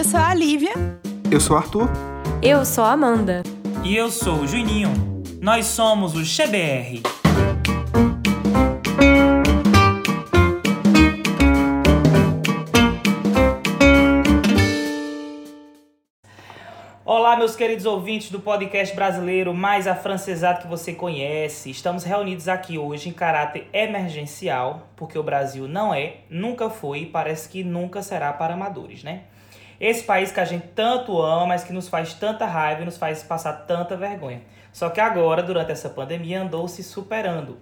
eu sou a Lívia. Eu sou o Arthur. Eu sou a Amanda. E eu sou o Juninho. Nós somos o XBR. Olá, meus queridos ouvintes do podcast brasileiro mais afrancesado que você conhece. Estamos reunidos aqui hoje em caráter emergencial, porque o Brasil não é, nunca foi e parece que nunca será para amadores, né? Esse país que a gente tanto ama, mas que nos faz tanta raiva e nos faz passar tanta vergonha. Só que agora, durante essa pandemia, andou se superando.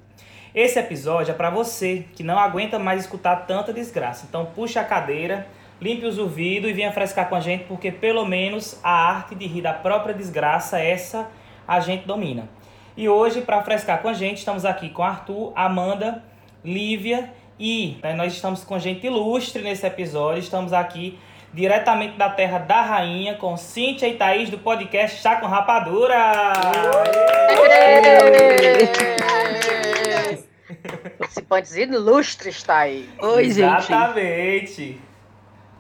Esse episódio é para você que não aguenta mais escutar tanta desgraça. Então puxa a cadeira, limpe os ouvidos e venha frescar com a gente, porque pelo menos a arte de rir da própria desgraça, essa a gente domina. E hoje, para frescar com a gente, estamos aqui com Arthur, Amanda, Lívia e né, nós estamos com gente ilustre nesse episódio. Estamos aqui diretamente da terra da rainha, com Cíntia e Thaís do podcast Chá com Rapadura. Participantes ilustres está aí. Oi, Exatamente. gente.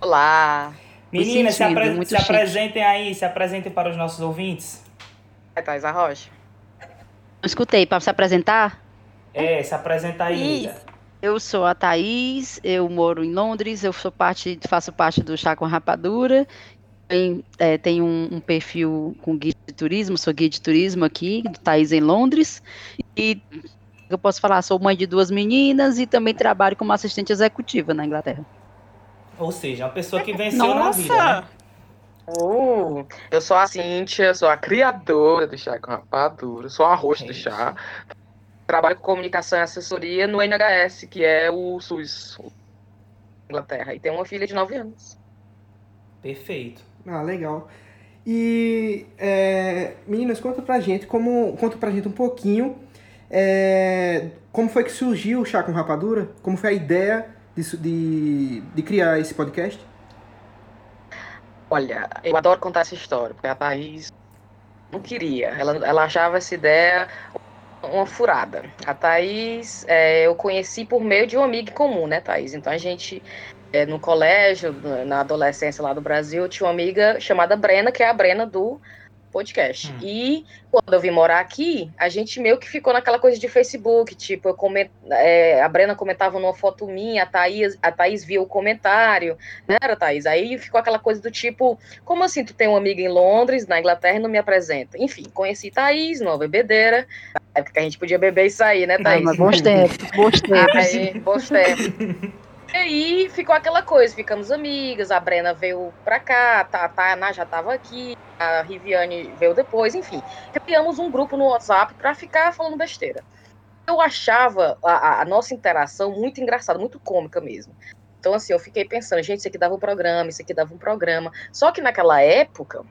Olá. Meninas, se, apre- se apresentem aí, se apresentem para os nossos ouvintes. É Thais Arrocha. Não escutei, para se apresentar? É, se apresenta aí. Isso. Eu sou a Thaís, eu moro em Londres, eu sou parte, faço parte do Chá com Rapadura. Tem, é, tenho um, um perfil com guia de turismo, sou guia de turismo aqui, do Thaís em Londres. E eu posso falar, sou mãe de duas meninas e também trabalho como assistente executiva na Inglaterra. Ou seja, uma pessoa que venceu na vida. Né? Nossa! Uh, eu sou a Cíntia, sou a criadora do Chá com Rapadura, sou a host do chá. Trabalho com comunicação e assessoria no NHS, que é o SUS, Inglaterra. E tenho uma filha de 9 anos. Perfeito. Ah, legal. E é, meninas, conta pra gente como conta pra gente um pouquinho é, como foi que surgiu o Chá com Rapadura? Como foi a ideia de, de, de criar esse podcast? Olha, eu adoro contar essa história, porque a Thaís não queria. Ela, ela achava essa ideia uma furada. A Thaís, é, eu conheci por meio de um amigo comum, né, Thaís? Então a gente, é, no colégio, na- adolescência lá do Brasil, tinha uma amiga chamada Brena, que é a Brena do podcast. Hum. E quando eu vim morar aqui, a gente meio que ficou naquela coisa de Facebook, tipo, eu coment... é, a Brena comentava numa foto minha, a Thaís, a Thaís via o comentário, né, era Thaís? Aí ficou aquela coisa do tipo, como assim tu tem uma amiga em Londres, na Inglaterra, e não me apresenta? Enfim, conheci Thaís, numa bebedeira, na época que a gente podia beber e sair, né, Ah, Thaís? mas bons tempos, bons tempos. Aí, bons tempos. E aí ficou aquela coisa, ficamos amigas, a Brena veio pra cá, tá, a Tainá já tava aqui, a Riviane veio depois, enfim. Criamos um grupo no WhatsApp pra ficar falando besteira. Eu achava a, a- nossa interação muito engraçada, muito cômica mesmo. Então, assim, eu fiquei pensando, gente, isso aqui dava um programa, isso aqui dava um programa. Só que naquela época,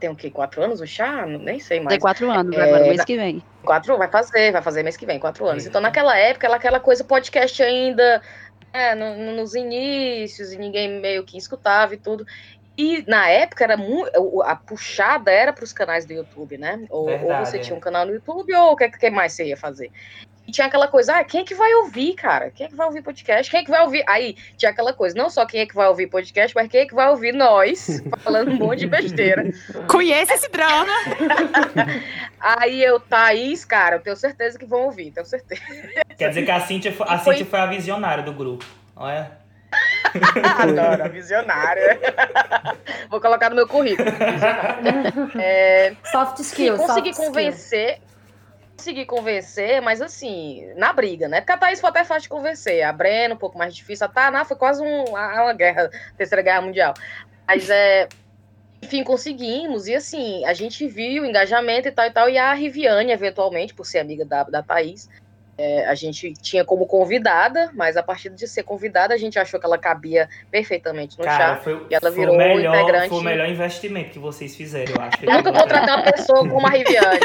tem o quê? Quatro anos o chá? Nem sei mais. Tem quatro anos, É, agora, mês na- que vem. Quatro, vai fazer, vai fazer mês que vem, quatro anos. Isso. Então, naquela época, era aquela coisa podcast ainda, é, no- no- nos inícios, e ninguém meio que escutava e tudo. E na época era muito. A puxada era para os canais do YouTube, né? Ou, ou Verdade, você é. tinha um canal no YouTube, ou o que, que mais você ia fazer? E tinha aquela coisa, ah, quem é que vai ouvir, cara? Quem é que vai ouvir podcast? Quem é que vai ouvir? Aí tinha aquela coisa, não só quem é que vai ouvir podcast, mas quem é que vai ouvir nós falando um monte de besteira. Conhece esse drama? Aí eu, Thaís, cara, eu tenho certeza que vão ouvir, tenho certeza. Quer dizer que a Cíntia, foi- a foi- Cíntia foi a visionária do grupo. Olha. Adoro, a visionária. Vou colocar no meu currículo. É, Soft skills. consegui soft convencer. Consegui convencer, mas assim, na briga, né? Porque a Thaís foi até fácil de convencer. A Brena, um pouco mais difícil. A Taná foi quase um- uma guerra, terceira guerra mundial. Mas é. Enfim, conseguimos. E assim, a gente viu o engajamento e tal e tal. E a Riviane, eventualmente, por ser amiga da, da Thaís, é, a gente tinha como convidada, mas a partir de ser convidada, a gente achou que ela cabia perfeitamente no Cara, chá. foi, E ela foi virou o melhor, integrante. Foi o melhor investimento que vocês fizeram, eu acho. Eu nunca contratei uma pessoa como a Riviane.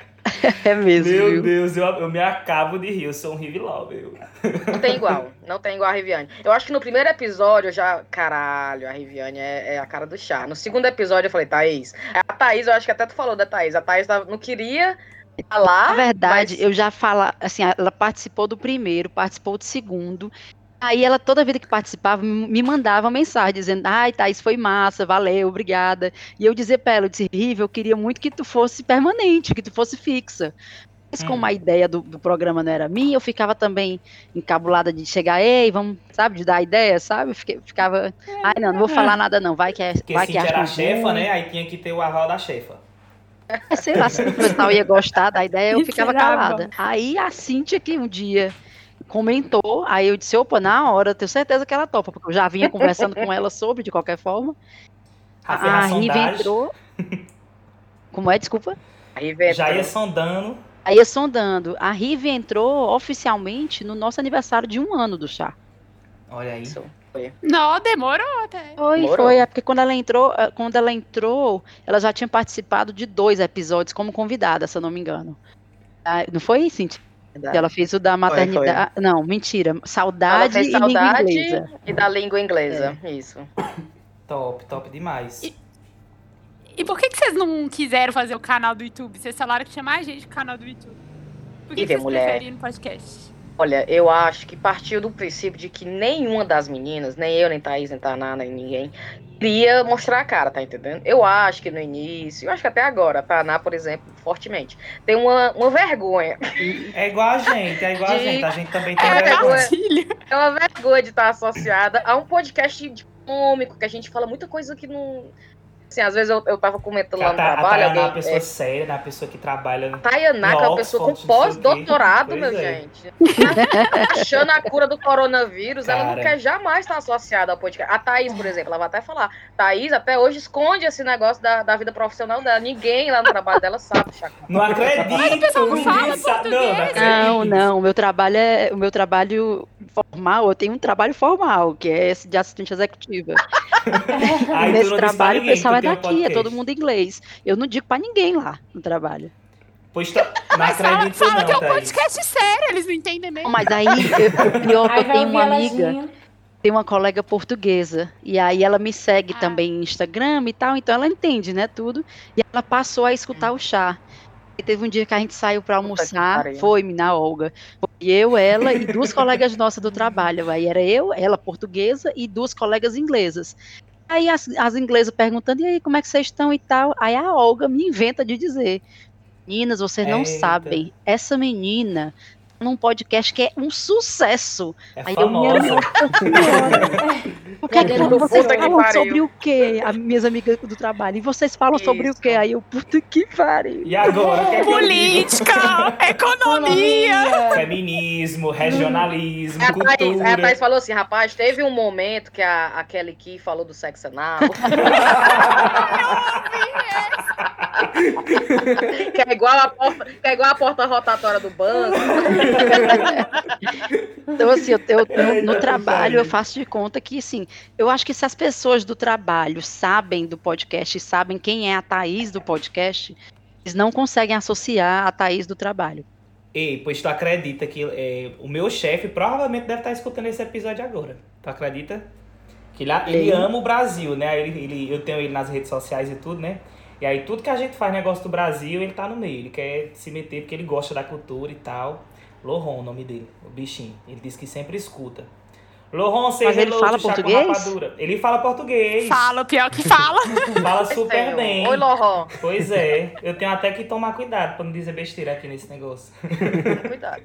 É mesmo, Meu viu? Deus, eu, eu me acabo de rir, eu sou um rival, meu. Não tem igual. Não tem igual a Riviane. Eu acho que no primeiro episódio eu já. Caralho, a Riviane é, é a cara do chá. No segundo episódio eu falei, Thaís. A Thaís, eu acho que até tu falou da Thaís. A Thaís não queria falar. Na verdade, mas- eu já falo, assim, ela participou do primeiro, participou do segundo. Aí ela, toda vida que participava, me mandava mensagem dizendo, ai, Thaís, foi massa, valeu, obrigada. E eu dizia pra ela, eu disse, Riva, eu queria muito que tu fosse permanente, que tu fosse fixa. Mas como Hum. a ideia do, do programa não era minha, eu ficava também encabulada de chegar, ei, vamos, sabe, de dar ideia, sabe? Fiquei- ficava, ai, não, não vou falar nada não, vai que é, Porque vai se que é era a acho chefa, né? Aí tinha que ter o aval da chefa. É, sei lá, se o pessoal ia gostar da ideia, eu ficava calada. Aí a Cintia que um dia comentou, aí eu disse, opa, na hora, eu tenho certeza que ela topa, porque eu já vinha conversando com ela sobre, de qualquer forma. A, A, a Riva entrou. Como é, desculpa? Vem já ia sondando. Aí ia sondando. A Rive entrou oficialmente no nosso aniversário de um ano do chá. Olha aí. Isso. Não, demorou até. Foi, Demorou. foi. É porque quando ela entrou, eh, quando ela entrou, ela já tinha participado de dois episódios como convidada, se eu não me engano. Ah, Não foi, Cintia? Verdade. Ela fez o da maternidade. Não, mentira. Saudade e língua saudade inglesa. e da língua inglesa. Isso. Top, top demais. E- E por que, que vocês não quiseram fazer o canal do YouTube? Vocês falaram que tinha mais gente no canal do YouTube. Por que, E que vocês mulher. preferiram no podcast? Olha, eu acho que partiu do princípio de que nenhuma das meninas, nem eu, nem Thaís, nem Taná, nem ninguém, queria mostrar a cara, tá entendendo? Eu acho que no início, eu acho que até agora, a Taná, por exemplo, fortemente, tem uma, uma vergonha. É igual a gente, é igual a De- gente. A gente também tem É, vergonha. Gatilho. É uma vergonha de estar associada a um podcast de cômico, que a gente fala muita coisa que não. Assim, às vezes eu, eu tava comentando lá A, no a trabalho, Tayana é uma pessoa É, séria, né? Uma pessoa que trabalha. Tayaná, que é uma pessoa com pós-doutorado, meu é. gente. Achando a cura do coronavírus, ela não Cara. quer jamais estar associada ao podcast. A Thaís, por exemplo, ela vai até falar. Thaís até hoje esconde esse negócio da, da vida profissional dela. Ninguém lá no trabalho dela sabe, Chaco. Não acredito! Mas o pessoal não fala sabe- Não, não português. Não, não. O meu trabalho é o meu trabalho formal. Eu tenho um trabalho formal, que é esse de assistente executiva. Nesse trabalho, o pessoal tu é daqui, é todo mundo inglês. Eu não digo pra ninguém lá no trabalho. Pois tá- não Mas fala, acredito fala que é não, um podcast sério, eles não entendem mesmo. Mas aí, eu, o pior que Aí eu tenho uma amiga, tem uma colega portuguesa, e aí ela me segue Ah. também no Instagram e tal, então ela entende, né, tudo. E ela passou a escutar o chá. E teve um dia que a gente saiu pra que almoçar, foi, na Olga. Foi eu, ela e duas colegas nossas do trabalho. Aí era eu, ela portuguesa e duas colegas inglesas. Aí as, as inglesas perguntando, e aí, como é que vocês estão e tal? Aí a Olga me inventa de dizer, meninas, vocês não Eita. sabem, essa menina num podcast que é um sucesso. É Aí eu me famosa. O que é que vocês falam sobre o quê? As minhas amigas do trabalho. E vocês falam sobre o Isso. quê? Aí eu, puta que pariu. E agora? Que é eu? Política, economia. Feminismo, regionalismo, É a Thaís, cultura. aí a Thaís falou assim, rapaz, teve um momento que a, a Kelly Key falou do sexo anal. que é igual a porta, que é igual a porta rotatória do banco. Então, assim, eu, eu- no, no tá trabalho eu faço de conta que, assim, eu acho que se as pessoas do trabalho sabem do podcast e sabem quem é a Thaís do podcast, eles não conseguem associar a Thaís do trabalho. Ei, pois tu acredita que é, o meu chefe provavelmente deve estar escutando esse episódio agora. Tu acredita? Que ele, ele ama o Brasil, né? Ele, ele, eu tenho ele nas redes sociais e tudo, né? E aí tudo que a gente faz negócio do Brasil, ele tá no meio. Ele quer se meter porque ele gosta da cultura e tal. Loron, o nome dele, o bichinho. Ele diz que sempre escuta. Loron, say Mas ele fala português? Rapadura. Ele fala português. Fala, o pior que fala. Fala super bem. Oi, Loron. Pois é. Eu tenho até que tomar cuidado pra não dizer besteira aqui nesse negócio. Cuidado.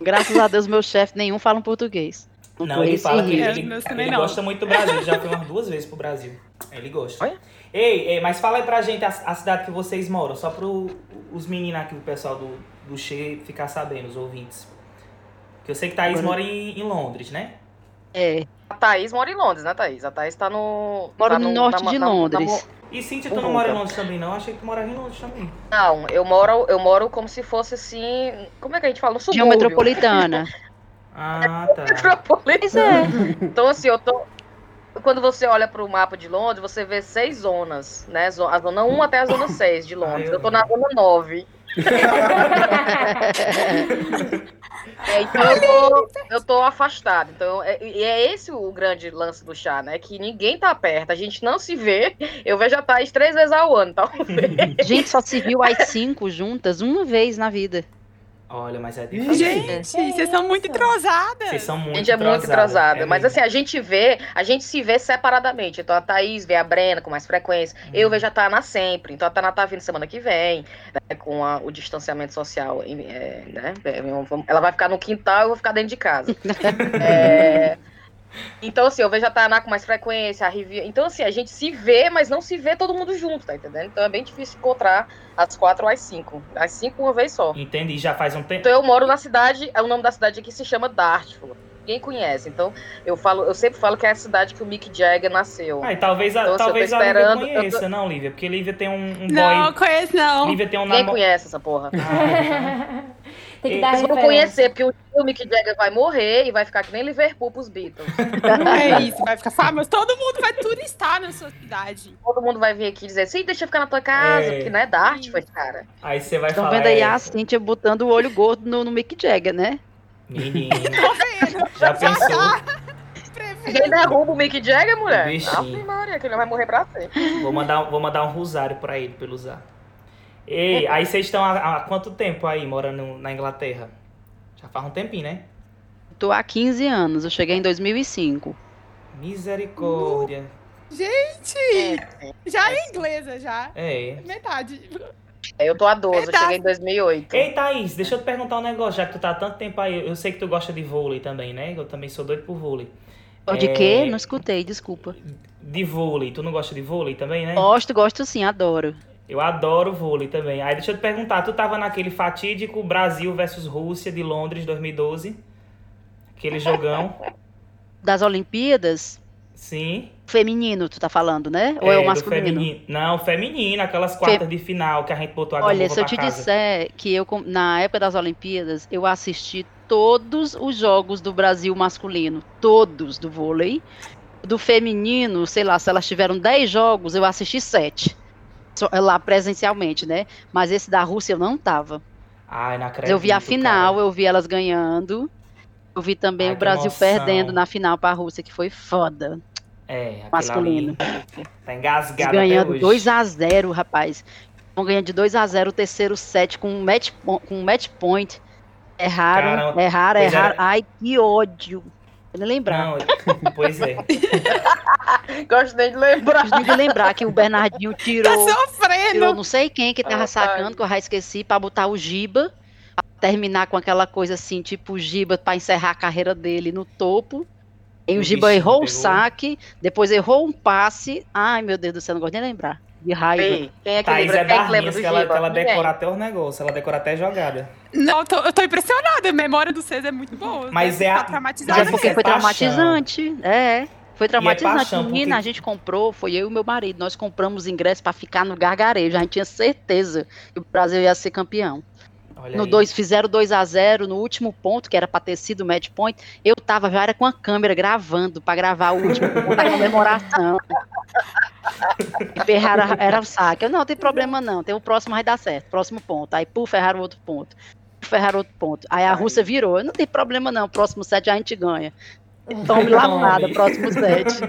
Graças a Deus, meu chefe nenhum fala um português. Não, tô ele fala que rio. É, ele, os meus também ele não. gosta muito do Brasil. Ele já foi umas duas vezes pro Brasil. Ele gosta. Olha. Ei, ei, mas fala aí pra gente a, a cidade que vocês moram, só pro os meninos aqui, o pessoal do, do Che ficar sabendo, os ouvintes. Que eu sei que Thaís Agora- mora em, em Londres, né? É, A Thaís mora em Londres, né, Thaís? A Thaís tá no. Moro tá no norte de Londres. mo- E Cíntia, tu Uhum, não mora em tá. Londres também, não? Achei que tu morava em Londres também. Não, eu moro, eu moro como se fosse assim. Como é que a gente fala? No região subúrbio. metropolitana. Ah, tá. Metropolitana. Pois é. Então, assim, eu tô. Quando você olha para o mapa de Londres, você vê seis zonas, né? A zona 1 até a zona 6 de Londres. Eu Eu tô na zona 9. É, então eu tô, eu tô afastado. Então, é, e é esse o grande lance do chá, né? Que ninguém tá perto, a gente não se vê. Eu vejo a Thaís três vezes ao ano, talvez. Gente, só se viu as cinco juntas uma vez na vida. Olha, mas é difícil. Gente, vocês são muito entrosadas. Vocês são A muito gente é muito entrosada. é mas assim, a gente vê, a gente se vê separadamente. Então a Thaís vê a Brena com mais frequência. Uhum. Eu vejo a Tana sempre. Então a Tana tá vindo semana que vem, né, com a- o distanciamento social. é, né, ela vai ficar no quintal e eu vou ficar dentro de casa. É, então, assim, eu vejo a Tainá com mais frequência, a Rivi... Então, assim, a gente se vê, mas não se vê todo mundo junto, tá entendendo? Então é bem difícil encontrar as quatro ou as cinco. As cinco uma vez só. Entendi, já faz um tempo. Então eu moro na cidade, é o nome da cidade aqui se chama Dartford. Ninguém conhece. Então eu falo, eu sempre falo que é a cidade que o Mick Jagger nasceu. Ah, e talvez a, Então, assim, eu tô talvez a Lívia esperando- eu tô- conheça, não, Lívia? Porque Lívia tem um, um Não, boy. conheço não. Lívia tem um Ninguém conhece essa porra. Tem que dar vão referência. conhecer, porque o Mick Jagger vai morrer e vai ficar que nem Liverpool pros Beatles. É isso, vai ficar famoso. Todo mundo vai turistar na sua cidade. Todo mundo vai vir aqui dizer, sim, deixa eu ficar na tua casa, É. porque não é Dartford, cara. Aí você vai Estão falar. vendo aí é, a Cíntia botando o olho gordo no, no Mick Jagger, né? Menino. Já pensou? Ninguém derruba o Mick Jagger, mulher. Bichinho. Ave Maria, que ele vai morrer pra sempre. Vou mandar, vou mandar um rosário pra ele, pra ele usar. Ei, aí vocês estão há, há quanto tempo aí morando na Inglaterra? Já faz um tempinho, né? Tô há 15 anos, eu cheguei em 2005. Misericórdia. Gente, já é inglesa, já. É. Metade. Eu tô há 12, eu Verdade. cheguei em 2008. Ei, Thaís, deixa eu te perguntar um negócio, já que tu tá há tanto tempo aí. Eu sei que tu gosta de vôlei também, né? Eu também sou doido por vôlei. De É, quê? Não escutei, desculpa. De vôlei. Tu não gosta de vôlei também, né? Gosto, gosto sim, adoro. Eu adoro vôlei também. Aí deixa eu te perguntar, tu tava naquele fatídico Brasil versus Rússia de Londres 2012? Aquele jogão? Das Olimpíadas, Sim. Feminino, tu tá falando, né? Ou é, o do masculino? feminino. Não, feminino, aquelas quartas de final que a gente botou a Olha, se eu te casa. disser que eu, na época das Olimpíadas, eu assisti todos os jogos do Brasil masculino, todos do vôlei. Do feminino, sei lá, se elas tiveram 10 jogos, eu assisti 7. Só- Lá presencialmente, né? Mas esse da Rússia eu não tava. Ai, não acredito, eu vi a final, cara. eu vi elas ganhando. Eu vi também Ai, o Brasil emoção. perdendo na final pra Rússia, que foi foda. É, aquele masculino. ali Tá engasgado até ganhando hoje. 2 a 0 rapaz. Vão ganhando de 2 a 0 o terceiro set com um match, com um match point. Erraram, Caramba, erraram, pois erraram. era. Ai, que ódio. Eu nem lembrar. Não, pois é. Gosto nem de lembrar. Preciso de lembrar que o Bernardinho Tá tirou, tirou sofrendo. não sei quem que tava Ah, sacando, que eu já esqueci, pra botar o Giba. pra Terminar com aquela coisa assim, tipo o Giba pra encerrar a carreira dele no topo. E o Giba errou o pegou. saque, depois errou um passe. Ai, meu Deus do céu, não gosto nem de lembrar. De raiva. Ei, quem é que Thaís lembra, é quem é que lembra do que ela, Giba? ela decora até os negócios, ela decora até jogada. Não, eu tô, eu tô impressionada. A memória do César é muito boa. Mas é a- ficar Mas é porque é foi traumatizante. É. Foi traumatizante. paixão, Menina, porque- a gente comprou, foi eu e meu marido. Nós compramos ingresso pra ficar no gargarejo. A gente tinha certeza que o Brasil ia ser campeão. Olha No aí. 2 fizeram 2 a 0 no último ponto, que era pra ter sido o match point. Eu tava já era com a câmera gravando pra gravar o último ponto da comemoração. E ferraram, era o saque. Eu, não, tem problema não, tem o próximo vai dar certo, próximo ponto. Aí, puf, ferraram outro ponto. Ferraram outro ponto. Aí a Rússia virou, não tem problema não, próximo set a gente ganha. Tome lavada, próximo set.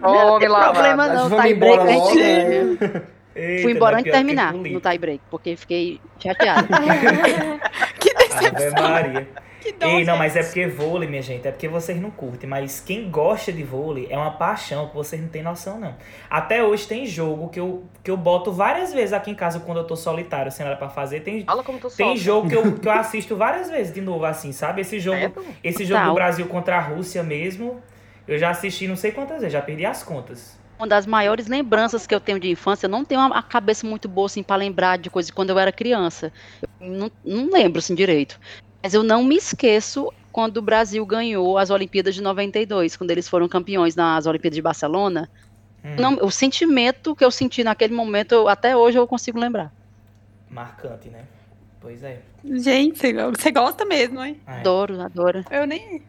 não Tome tem lavada. problema Mas não, vamos tie embora break a gente ganha. Eita, Fui embora é antes de terminar no tie break, porque fiquei chateada. Que Ave decepção. Maria. Que dó, Ei, não, mas é porque vôlei, minha gente, é porque vocês não curtem. Mas quem gosta de vôlei é uma paixão que vocês não têm noção, não. Até hoje tem jogo que eu, que eu boto várias vezes aqui em casa quando eu tô solitário, sem nada pra fazer. Tem, Fala como tu tem jogo que eu, que eu assisto várias vezes de novo, assim, sabe? Esse jogo, esse jogo do Brasil contra a Rússia mesmo, eu já assisti não sei quantas vezes, já perdi as contas. Uma das maiores lembranças que eu tenho de infância, eu não tenho uma a cabeça muito boa assim para lembrar de coisas de quando eu era criança. Eu não, não lembro assim direito. Mas eu não me esqueço quando o Brasil ganhou as Olimpíadas de 92, quando eles foram campeões nas Olimpíadas de Barcelona. Hum, Não- o sentimento que eu senti naquele momento, eu- até hoje eu consigo lembrar. Marcante, né? Pois é. Gente, você- gosta mesmo, hein? É. Adoro, adoro. Eu nem.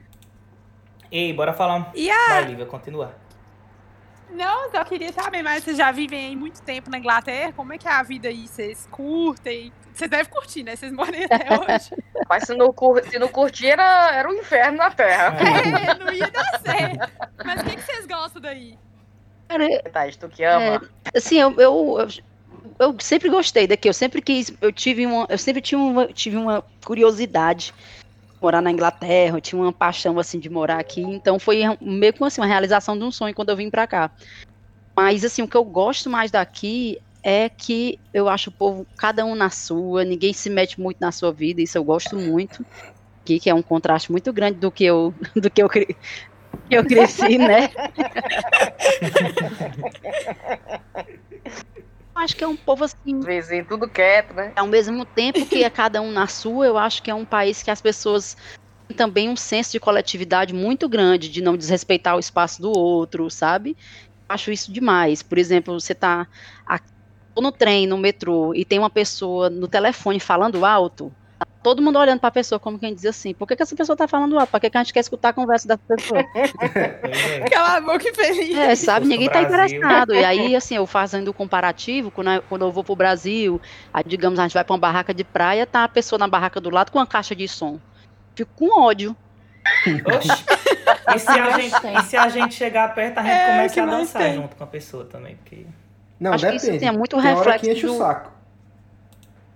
Ei, bora falar. E a- Vai, Lívia, continua. Não, só queria saber, mas vocês já vivem aí muito tempo na Inglaterra? Como é que é a vida aí? Vocês curtem? Vocês devem curtir, né? Vocês moram até hoje. Mas se não, cur... se não curtir, era... era o inferno na Terra. é, não ia dar certo. Mas o que, que vocês gostam daí? Cara, Thaís, tu que ama. Assim, eu, eu, eu eu sempre gostei daqui, eu sempre quis, eu tive uma, eu sempre tive uma, tive uma curiosidade de morar na Inglaterra, eu tinha uma paixão assim de morar aqui, então foi meio que assim, uma realização de um sonho quando eu vim para cá. Mas assim, o que eu gosto mais daqui é que eu acho o povo, cada um na sua, ninguém se mete muito na sua vida, isso eu gosto muito. Aqui, que é um contraste muito grande do que eu, do que eu, que eu cresci, né? acho que é um povo assim. Vizinho, tudo quieto, né? Ao mesmo tempo que é cada um na sua, eu acho que é um país que as pessoas têm também um senso de coletividade muito grande, de não desrespeitar o espaço do outro, sabe? Acho isso demais. Por exemplo, você tá no trem, no metrô, e tem uma pessoa no telefone falando alto, todo mundo olhando para a pessoa como quem diz assim, por que, que essa pessoa está falando alto? Por que, que a gente quer escutar a conversa dessa pessoa? Cala a boca feliz. É, sabe, ninguém está interessado. E aí, assim, eu fazendo o comparativo, quando, quando eu vou pro Brasil, aí, digamos, a gente vai para uma barraca de praia, tá a pessoa na barraca do lado com uma caixa de som. Fico com ódio. Oxi. E se, a gente, e se a gente chegar perto, a gente É, começa que a dançar tem? junto com a pessoa também, porque... Não, Acho que depende. isso tem muito Tem hora reflexo que enche do- o saco.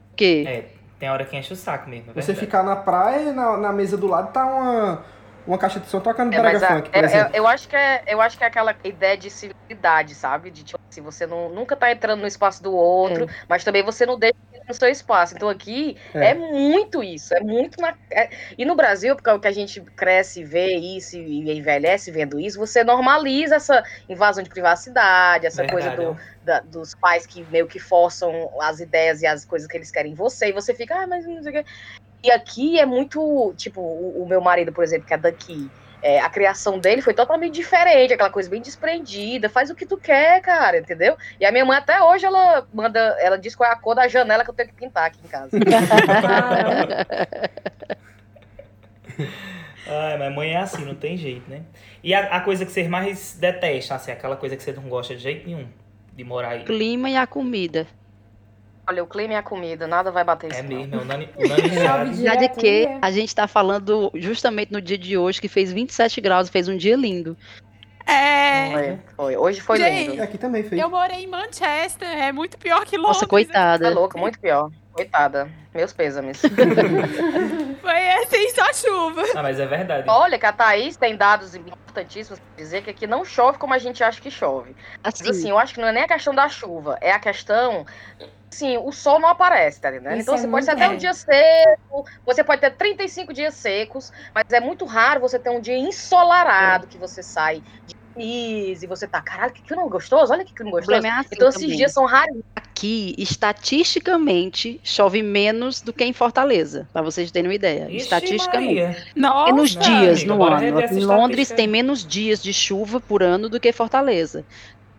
Porque É, tem hora que enche o saco mesmo, é Você ficar na praia e na, na mesa do lado tá uma, uma caixa de som tocando É, brega mas a- funk, por é- é- exemplo. eu, acho que é, eu acho que é aquela ideia de civilidade, sabe? De tipo assim, você não, nunca tá entrando no espaço do outro, mas também você não deixa no seu espaço. Então aqui É. é, muito isso, é muito na. é- E no Brasil, porque é o que a gente cresce, vê isso e envelhece vendo isso, você normaliza essa invasão de privacidade, essa coisa Verdade, do, da- dos pais que meio que forçam as ideias e as coisas que eles querem em você, e você fica, ah, mas não sei o quê. E aqui é muito, tipo, o, o meu marido, por exemplo, que é daqui, é, a criação dele foi totalmente diferente, aquela coisa bem desprendida, faz o que tu quer, cara, entendeu? E a minha mãe até hoje, ela manda, ela diz qual é a cor da janela que eu tenho que pintar aqui em casa. Ai, mas mãe é assim, não tem jeito, né? E a, a coisa que vocês mais detestam, assim, aquela coisa que você não gosta de jeito nenhum de morar aí. clima e a comida. Olha, o clima e a comida, nada vai bater É isso. não. mesmo, é unani- unanimidade. Chove Já de que é. a gente tá falando justamente no dia de hoje, que fez 27 graus, fez um dia lindo. É. Foi, foi. Hoje foi Gente, lindo. Aqui também fez. Eu morei em Manchester, é muito pior que Londres. Nossa, Tá coitada. louco, muito pior. Coitada. Meus pêsames. Foi assim, só chuva. Ah, mas é verdade. Olha que a Thaís tem dados importantíssimos pra dizer que aqui não chove como a gente acha que chove. Mas Assim, assim, eu acho que não é nem a questão da chuva, é a questão. Assim, o sol não aparece, tá entendendo? Isso então é você pode ter até um bom. dia seco, você pode ter 35 dias secos, mas é muito raro você ter um dia ensolarado que você sai de e você tá, caralho, que clima gostoso, olha que clima gostoso. é assim Então esses também. dias são raros. Aqui, estatisticamente, chove menos do que em Fortaleza, pra vocês terem uma ideia. Ixi, estatisticamente. Maria. Nossa. E nos Nossa, dias amiga, no ano. Em Londres tem menos dias de chuva por ano do que Fortaleza.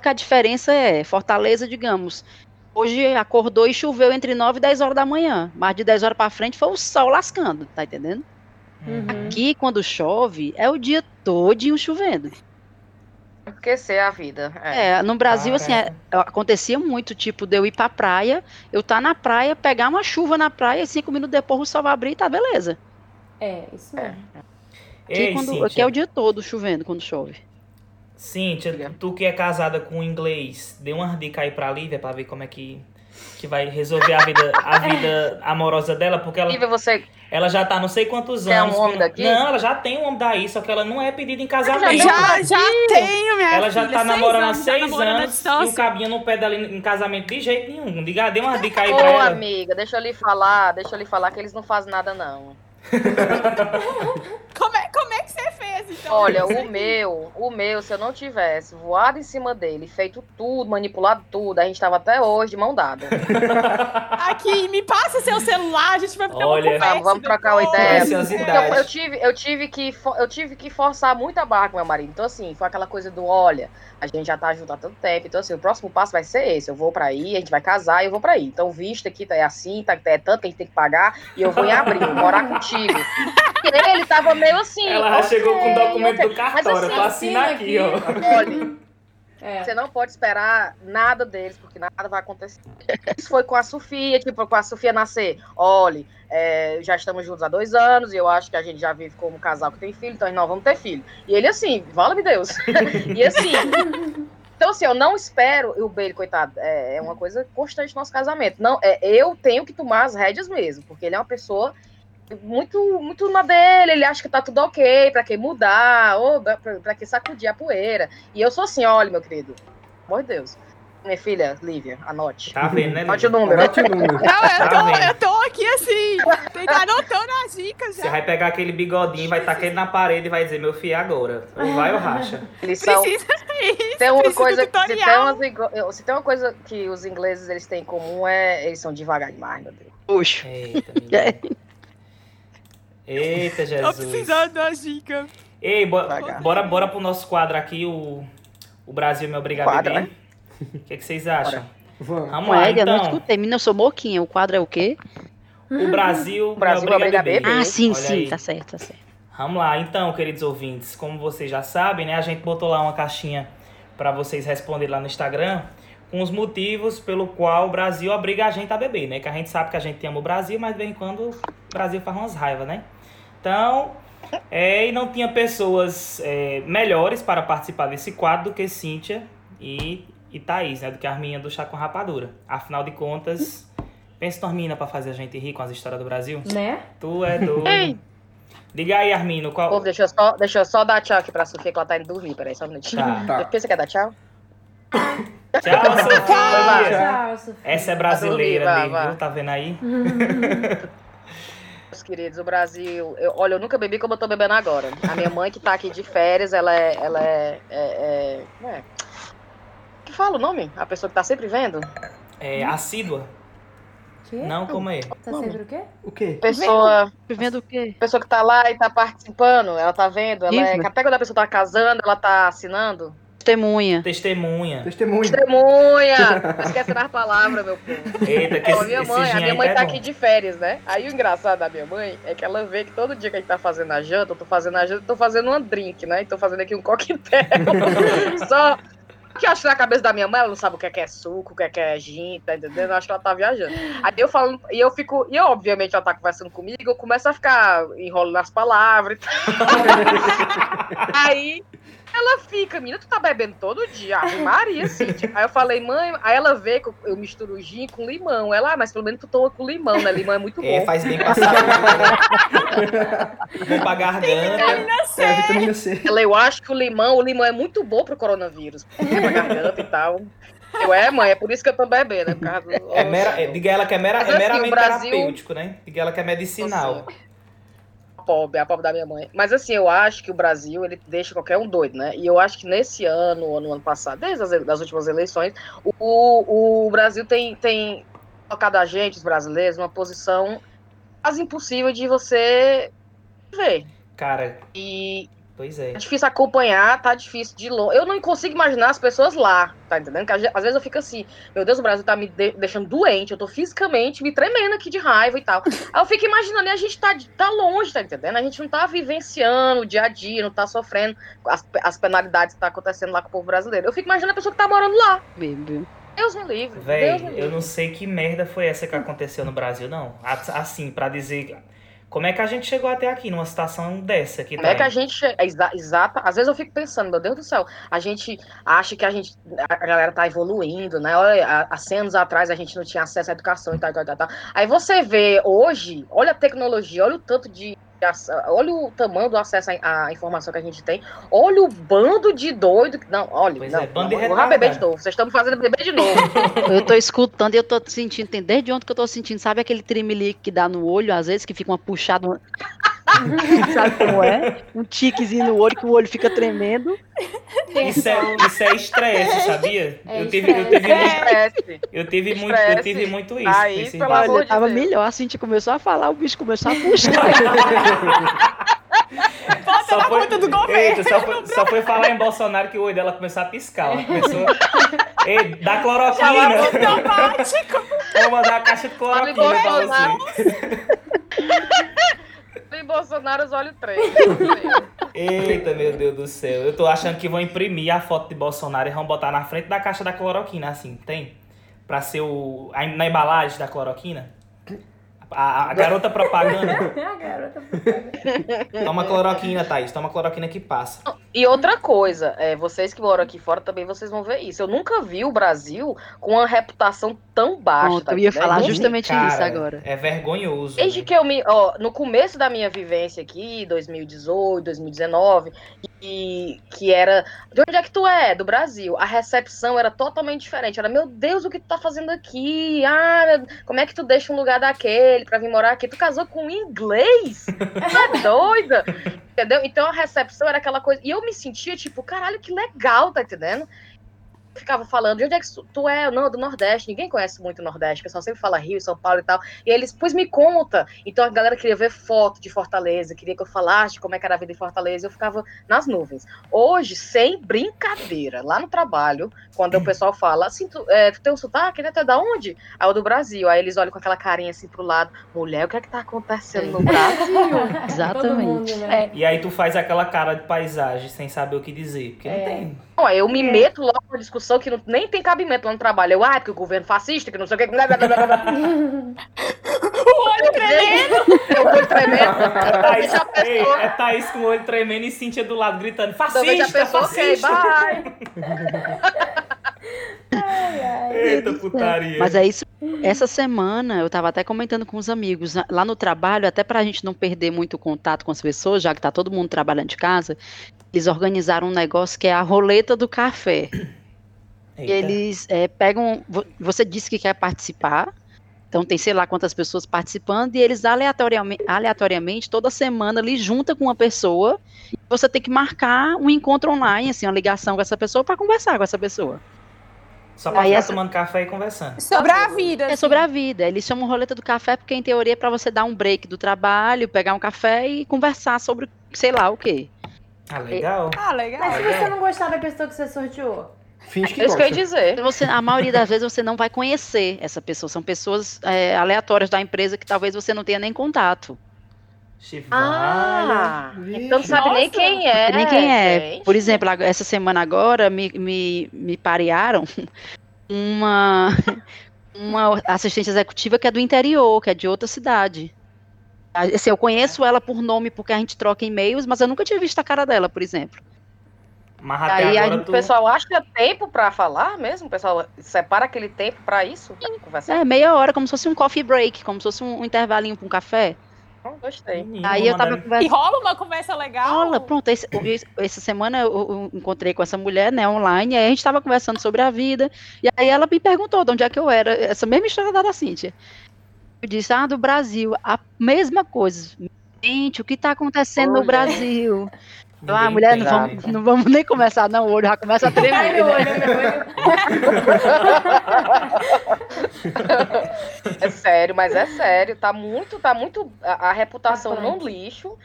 A diferença é, Fortaleza, digamos, hoje acordou e choveu entre 9 e 10 horas da manhã. Mas de 10 horas pra frente foi o sol lascando, tá entendendo? Uhum. Aqui, quando chove, é o dia todinho chovendo. Esquecer a vida. É. É, no Brasil, assim, é- acontecia muito, tipo, de eu ir pra praia, eu tá na praia, pegar uma chuva na praia, e cinco minutos depois o sol vai abrir e tá beleza. É, isso mesmo. Aqui, Ei, quando, aqui é o dia todo chovendo quando chove. Cíntia, tu que é casada com um inglês, dê uma dica aí pra Lívia pra ver como é que, que vai resolver a vida, a vida amorosa dela, porque ela, Lívia, você. ela já tá não sei quantos Quer um anos. homem com- daqui? Não, ela já tem um homem daí, só que ela não é pedida em casamento. Já, já tenho, minha Ela já filha. tá seis namorando há anos, tá seis namorando à anos e o distância. cabinho não pede ali em casamento de jeito nenhum. Diga, dê uma dica aí Ô, pra ela. amiga, deixa eu lhe falar, deixa eu lhe falar que eles não fazem nada, não. Como é, como é que você fez, então? Olha, o meu, o meu, se eu não tivesse voado em cima dele, feito tudo, manipulado tudo, a gente tava até hoje de mão dada. Aqui, me passa seu celular, a gente vai ter Olha. uma conversa. Vamos, trocar uma ideia. Porque eu, tive, eu, tive que, eu tive que forçar muito a barra com meu marido. Então, assim, foi aquela coisa do: olha, a gente já tá junto há tanto tempo. Então, assim, o próximo passo vai ser esse. Eu vou pra aí, a gente vai casar e eu vou pra aí. Então, visto aqui tá- é assim, tá, é tanto que a gente tem que pagar. E eu vou em abril, morar contigo. Ele tava meio assim. Ela já ok, chegou com o documento ok. do cartório assim, assinar assina aqui, aqui. ó. Olha, É. você não pode esperar nada deles, porque nada vai acontecer. Isso foi com a Sofia, tipo, com a Sofia nascer. Olha, é, já estamos juntos há dois anos e eu acho que a gente já vive como um casal que tem filho, então nós não vamos ter filho. E ele assim, vala-me Deus. e assim, Então, assim, eu não espero, e o Bailey, coitado, é, é uma coisa constante no nosso casamento. Não, é, eu tenho que tomar as rédeas mesmo, porque ele é uma pessoa muito, muito na dele, ele acha que tá tudo ok, pra que mudar, ou pra, pra que sacudir a poeira. E eu sou assim, olha, meu querido, amor de Deus. Minha filha, Lívia, anote. Tá vendo, né, Anote o número. Anote o número. Não, eu Tá tô, vendo? eu tô aqui assim, tá anotando as dicas Você já. vai pegar aquele bigodinho, vai tacar ele na parede e vai dizer, meu filho, agora. Ou vai ou racha. Eles são, Precisa isso, tem uma coisa, se tem, umas se tem uma coisa que os ingleses eles têm em comum é eles são devagar demais, meu Deus. Puxa. Eita, Eita, Tô Jesus. precisando das dicas. Ei, bo- bora, bora pro nosso quadro aqui, o, o Brasil me obriga a Quadro, beber. O que, que vocês acham? Vamos. Vamos lá, é, eu não então. escutei. Menina, eu sou moquinha. O quadro é o quê? O Brasil, O Brasil me obriga a beber. beber. Ah, sim, Olha sim. aí. Tá certo, tá certo. Vamos lá, então, queridos ouvintes. Como vocês já sabem, né? A gente botou lá uma caixinha para vocês responderem lá no Instagram com os motivos pelo qual o Brasil obriga a gente a beber, né? Que a gente sabe que a gente ama o Brasil, mas de vez em quando o Brasil faz umas raivas, né? Então, é, e não tinha pessoas é, melhores para participar desse quadro do que Cíntia e, e Thaís, né? Do que a Arminha do Chá com Rapadura. Afinal de contas, pensa numa mina para fazer a gente rir com as histórias do Brasil. Né? Tu é doido. Ei. Diga aí, Armino, Pô, qual... deixa, eu só, deixa eu só dar tchau aqui pra Sofia, que ela tá indo dormir. Peraí, só um minutinho. Tá. Tá. Que quer dar tchau? Tchau, Sofia. Tchau, Sofia. Essa é brasileira Vai, ali, vai. viu? Tá vendo aí? Meus queridos, o Brasil. eu- olha, eu nunca bebi como eu tô bebendo agora. A minha mãe, que tá aqui de férias, ela é. Ela é. é, é, como é? que fala o nome? A pessoa que tá sempre vendo? É assídua? Quê? Não, como é? Tá sempre o quê? O quê? Pessoa, Vendo o quê? pessoa que tá lá e tá participando, ela tá vendo, ela é. Isso. Até quando a pessoa tá casando, ela tá assinando. Testemunha. Testemunha. Testemunha! Tô esquecendo as palavras, meu povo. Eita, que Ó, minha mãe, a minha mãe tá tá bom. aqui de férias, né? Aí o engraçado da minha mãe é que ela vê que todo dia que a gente tá fazendo a janta, eu tô fazendo a janta, eu tô fazendo uma drink, né? E tô fazendo aqui um coquetel. Só que eu acho que na cabeça da minha mãe ela não sabe o que é, que é suco, o que é, que é gin, tá entendendo? Eu acho que ela tá viajando. Aí eu falo, e eu fico, e obviamente ela tá conversando comigo, eu começo a ficar enrolando as palavras e tal. Aí ela fica, menina, tu tá bebendo todo dia? Ave Maria, Cíntia. Aí eu falei, mãe, aí ela vê que eu- eu misturo gin com limão. Ela, ah, mas pelo menos tu toma com limão, né? Limão é muito É, bom. faz bem pra saúde. né? bom pra garganta. É, vitamina C. Ela, eu acho que o limão, o limão é muito bom pro coronavírus. É pra garganta e tal. Eu, é, mãe, é por isso que eu tô bebendo. É causa do... É mera, é, diga ela que é, mera, Mas é assim, meramente o Brasil- terapêutico, né? Diga ela que é medicinal. Pobre, a pobre da minha mãe. Mas assim, eu acho que o Brasil, ele deixa qualquer um doido, né? E eu acho que nesse ano, ou no ano passado, desde as das últimas eleições, o, o Brasil tem, tem colocado a gente, os brasileiros, numa posição quase impossível de você ver. Cara, E pois é. é difícil acompanhar, tá difícil de longe. Eu não consigo imaginar as pessoas lá, tá entendendo? Que às vezes eu fico assim, meu Deus, o Brasil tá me de- deixando doente, eu tô fisicamente me tremendo aqui de raiva e tal. Aí eu fico imaginando, e a gente tá, tá longe, tá entendendo? A gente não tá vivenciando o dia a dia, não tá sofrendo as, as penalidades que tá acontecendo lá com o povo brasileiro. Eu fico imaginando a pessoa que tá morando lá. Viu? Deus me livre. Deus me Véi, livre. eu não sei que merda foi essa que aconteceu no Brasil, não. As- Assim, pra dizer. Como é que a gente chegou até aqui numa situação dessa aqui, Como é que a gente. É exa exata. Às vezes eu fico pensando, meu Deus do céu, a gente acha que a gente. A galera tá evoluindo, né? Olha, há- há 100 anos atrás a gente não tinha acesso à educação e tal, tal, tal, tal. Aí você vê hoje, olha a tecnologia, olha o tanto de. Olha o tamanho do acesso à à informação que a gente tem. Olha o bando de doido. que- Não, olha, Pois não, é, bando de não, vou beber de novo. Vocês estão me fazendo beber de novo. Eu tô escutando e eu tô sentindo, tem desde ontem que eu tô sentindo, sabe aquele tremelique que dá no olho, às vezes, que fica uma puxada, sabe como é? Um tiquezinho no olho, que o olho fica tremendo. Isso é, isso é estresse, sabia? É eu tive, eu tive, estresse. muito, eu tive muito, eu tive muito isso. Aí, pelo amor Olha, de tava Deus. melhor, a Cintia começou a falar, o bicho começou a puxar. Bota Só na foi, conta do governo. Eita, só, foi, só foi falar em Bolsonaro que o olho dela começou a piscar. Ela começou. Ei, dá cloroquina. Vou mandar a caixa de cloroquina pra você. Bolsonaro, os olhos três. Eita, meu Deus do céu. Eu tô achando que vão imprimir a foto de Bolsonaro e vão botar na frente da caixa da cloroquina, assim, tem? Pra ser o. na embalagem da cloroquina. A, a garota propaganda. A garota. Toma cloroquina, Thaís. Toma cloroquina que passa. E outra coisa, é, vocês que moram aqui fora também, vocês vão ver isso. Eu nunca vi o Brasil com uma reputação tão baixa. Tá eu ia entendendo? falar justamente Cara, isso agora. É vergonhoso. Desde né? que eu me. Ó, no começo da minha vivência aqui, 2018, 2019, e que era. De onde é que tu é? Do Brasil. A recepção era totalmente diferente. Era, meu Deus, o que tu tá fazendo aqui? Ah, como é que tu deixa um lugar daquele pra vir morar aqui? Tu casou com um inglês? Tu é doida? Entendeu? Então a recepção era aquela coisa. E eu me sentia tipo, caralho, que legal, tá entendendo? Ficava falando, de onde é que tu é? Não, do Nordeste. Ninguém conhece muito o Nordeste, o pessoal sempre fala Rio, São Paulo e tal. E aí eles, pois me conta. Então a galera queria ver foto de Fortaleza, queria que eu falasse como é que era a vida em Fortaleza. Eu ficava nas nuvens. Hoje, sem brincadeira, lá no trabalho, quando o pessoal fala assim, tu, é, tu tem um sotaque, né? Tu é da onde? Aí o do Brasil. Aí eles olham com aquela carinha assim pro lado. Mulher, o que é que tá acontecendo no Brasil? Todo mundo, Exatamente. né? E aí tu faz aquela cara de paisagem sem saber o que dizer. Porque É. não tem. Não, eu me meto logo numa discussão que não- nem tem cabimento lá no trabalho. Eu, ah, porque o governo fascista, que não sei o que. blá, blá, blá, blá, blá. O olho tremendo. Eu vou tremendo. É Thaís, ei, é Thaís com o olho tremendo e Cíntia do lado gritando: fascista, pessoa, ok, fascista. bye. Ai, ai. Eita putaria. Mas é isso. Essa semana eu tava até comentando com os amigos lá no trabalho, até pra gente não perder muito contato com as pessoas, já que tá todo mundo trabalhando de casa, eles organizaram um negócio que é a roleta do café. Eita. eles é, pegam. vo- Você disse que quer participar. Então tem sei lá quantas pessoas participando, e eles aleatoriamente, aleatoriamente toda semana ali junta com uma pessoa. E você tem que marcar um encontro online, assim, uma ligação com essa pessoa para conversar com essa pessoa. Só pra Aí ficar essa- tomando café e conversando. Sobre a vida. É sobre a vida. Eles chamam roleta do café porque, em teoria, é para você dar um break do trabalho, pegar um café e conversar sobre sei lá o quê. Ah, legal. Ah, legal. Mas se você não gostar da pessoa que você sorteou? Finge que É isso que eu ia dizer. Você, a maioria das vezes você não vai conhecer essa pessoa. São pessoas é, aleatórias da empresa que talvez você não tenha nem contato. Ah, Vixe. então não sabe nem quem é. nem quem é. gente. Por exemplo, essa semana agora me, me, me parearam uma, uma assistente executiva que é do interior, que é de outra cidade. Assim, eu conheço ela por nome porque a gente troca e-mails, mas eu nunca tinha visto a cara dela, por exemplo. Mas até Aí a agora gente- tu. O pessoal acha tempo pra falar mesmo? O pessoal separa aquele tempo pra isso? Pra conversar? É, meia hora, como se fosse um coffee break, como se fosse um, um intervalinho para um café. Gostei. Menino, Aí eu tava mandando- E rola uma conversa legal. Rola, pronto. Esse, esse- essa semana eu, eu encontrei com essa mulher, né, online, e aí a gente tava conversando sobre a vida, e aí ela me perguntou de onde é que eu era, essa mesma história da Cíntia. Eu disse, ah, do Brasil, a mesma coisa. Gente, o que tá acontecendo no. Brasil? Ah, Ninguém mulher, não vamos, não vamos nem começar, não, o olho já começa a Ai, tremer. meu né? olho, meu olho. É sério, mas é sério. Tá muito, tá muito. A, a reputação num punk. lixo.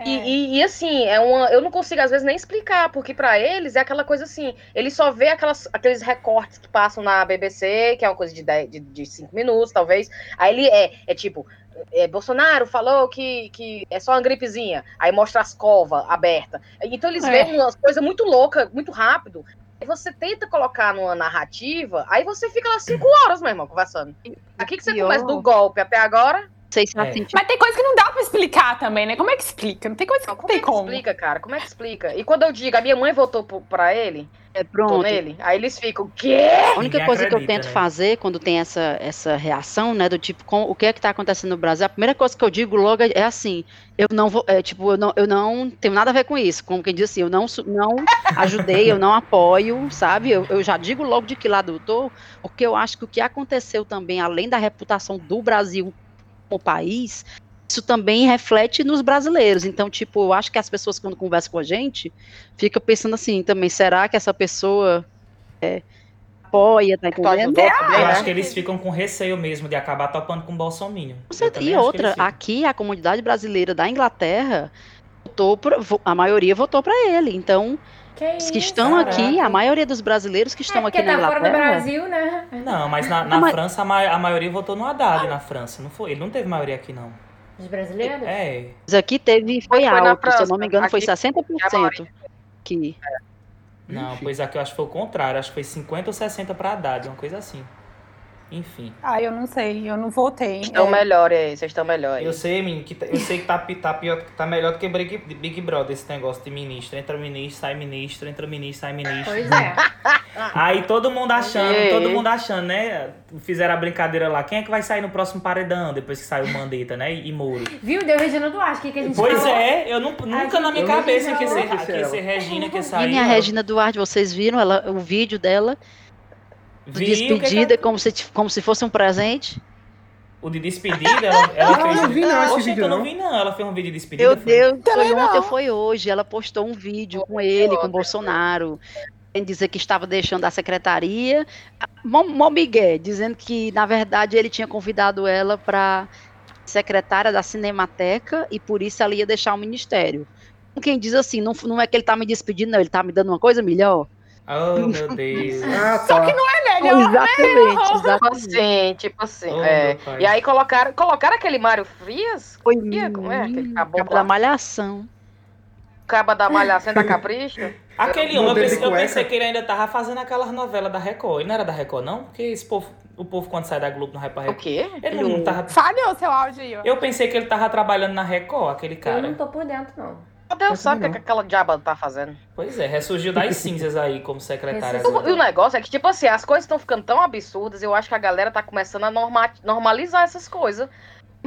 É. E, e- e, assim, é uma, eu não consigo às vezes nem explicar, porque pra eles é aquela coisa assim, eles só vê aquelas, aqueles recortes que passam na BBC, que é uma coisa de 10, de, de 5 minutos, talvez. Aí ele é, é tipo, é, Bolsonaro falou que, que é só uma gripezinha, aí mostra as covas abertas. Então eles É. veem umas coisas muito loucas, muito rápido. Você tenta colocar numa narrativa, aí você fica lá cinco horas, meu irmão, conversando. Aqui que você Pior. começa do golpe até agora. Não sei se É. Mas tem coisa que não dá pra explicar também, né? Como é que explica? Não tem coisa que Não, como tem é que como. explica, cara? Como é que explica? E quando eu digo, a minha mãe votou pro- pra ele, é tô pronto. nele, aí eles ficam, o quê? A única Ninguém coisa que eu acredita, tento né? fazer quando tem essa, essa reação, né, do tipo, com, o que é que tá acontecendo no Brasil, a primeira coisa que eu digo logo é, é assim, eu não vou, é, tipo, eu não, eu não tenho nada a ver com isso, como quem diz assim, eu não, não ajudei, eu não apoio, sabe, eu, eu já digo logo de que lado eu tô, porque eu acho que o que aconteceu também, além da reputação do Brasil como país, isso também reflete nos brasileiros. Então, tipo, eu acho que as pessoas quando conversam com a gente, fica pensando assim também, será que essa pessoa é, apoia, tá entendendo? Eu acho que eles ficam com receio mesmo de acabar topando com o Bolsonaro. E outra, aqui a comunidade brasileira da Inglaterra votou vo- a maioria votou para ele. Então, Que os que isso? estão Caraca. aqui, a maioria dos brasileiros que estão é aqui porque na tá fora do Inglaterra, Brasil, né? Não, mas na, na Não, mas- França a, ma- a maioria votou no Haddad na França. Não foi? Ele não teve maioria aqui, não. Os brasileiros? É. mas aqui teve foi, Foi alto, se eu França, não me engano, foi aqui 60% que Não, Ixi. pois aqui eu acho que foi o contrário. Acho que foi 50 ou 60 pra Haddad, uma coisa assim. Enfim. Ah, eu não sei, eu não votei. Estão É, melhores aí, vocês estão melhores. Eu sei, menino, que tá- eu sei que tá, tá, pior, tá melhor do que Big, Big Brother esse negócio de ministro. Entra ministro, sai ministro, entra ministro, sai ministro. Pois é. Aí todo mundo achando, E todo mundo achando, né? Fizeram a brincadeira lá. Quem é que vai sair no próximo paredão depois que saiu o Mandetta, né? E Moro. Viu? Deu Regina Duarte. O que, que a gente Pois falou? é, eu nu- nunca na minha eu não cabeça que ser, não. que ia ser Regina que saiu. E a Regina Duarte, vocês viram ela, o vídeo dela, de Vi despedida, que- como, se, como se fosse um presente? O de despedida, ela, ela Ah, eu fez. não vi não esse Oxe, vídeo, eu não não. vi não. Ela fez um vídeo de despedida. Meu foi? Deus, foi Também ontem ou foi hoje? Ela postou um vídeo com ele, com o Bolsonaro, dizer que estava deixando a secretaria. Mó mó migué, dizendo que, na verdade, ele tinha convidado ela para secretária da Cinemateca e por isso ela ia deixar o ministério. Quem diz assim, não, não é que ele tá me despedindo, não, ele tá me dando uma coisa melhor. Oh, meu Deus. Ah, tá. É melhor. exatamente, Tipo exatamente. assim, tipo assim. Oh, é. E aí colocaram, colocaram aquele Mário Frias, Foi como é? Aquele caboclo cabo da malhação. caba da malhação da capricho. Aquele homem, eu pensei, eu pensei que ele ainda tava fazendo aquelas novelas da Record. Ele não era da Record, não? Porque esse povo, o povo quando sai da Globo não vai pra O Record. quê? Ele não tava. Falhou seu áudio aí, ó. Eu pensei que ele tava trabalhando na Record, aquele Eu cara. não tô por dentro, não. Deus Eu sabe o que, também que aquela diaba tá fazendo. Pois é, ressurgiu das cinzas aí como secretária. E o negócio é que, tipo assim, as coisas estão ficando tão absurdas, eu acho que a galera tá começando a norma- normalizar essas coisas.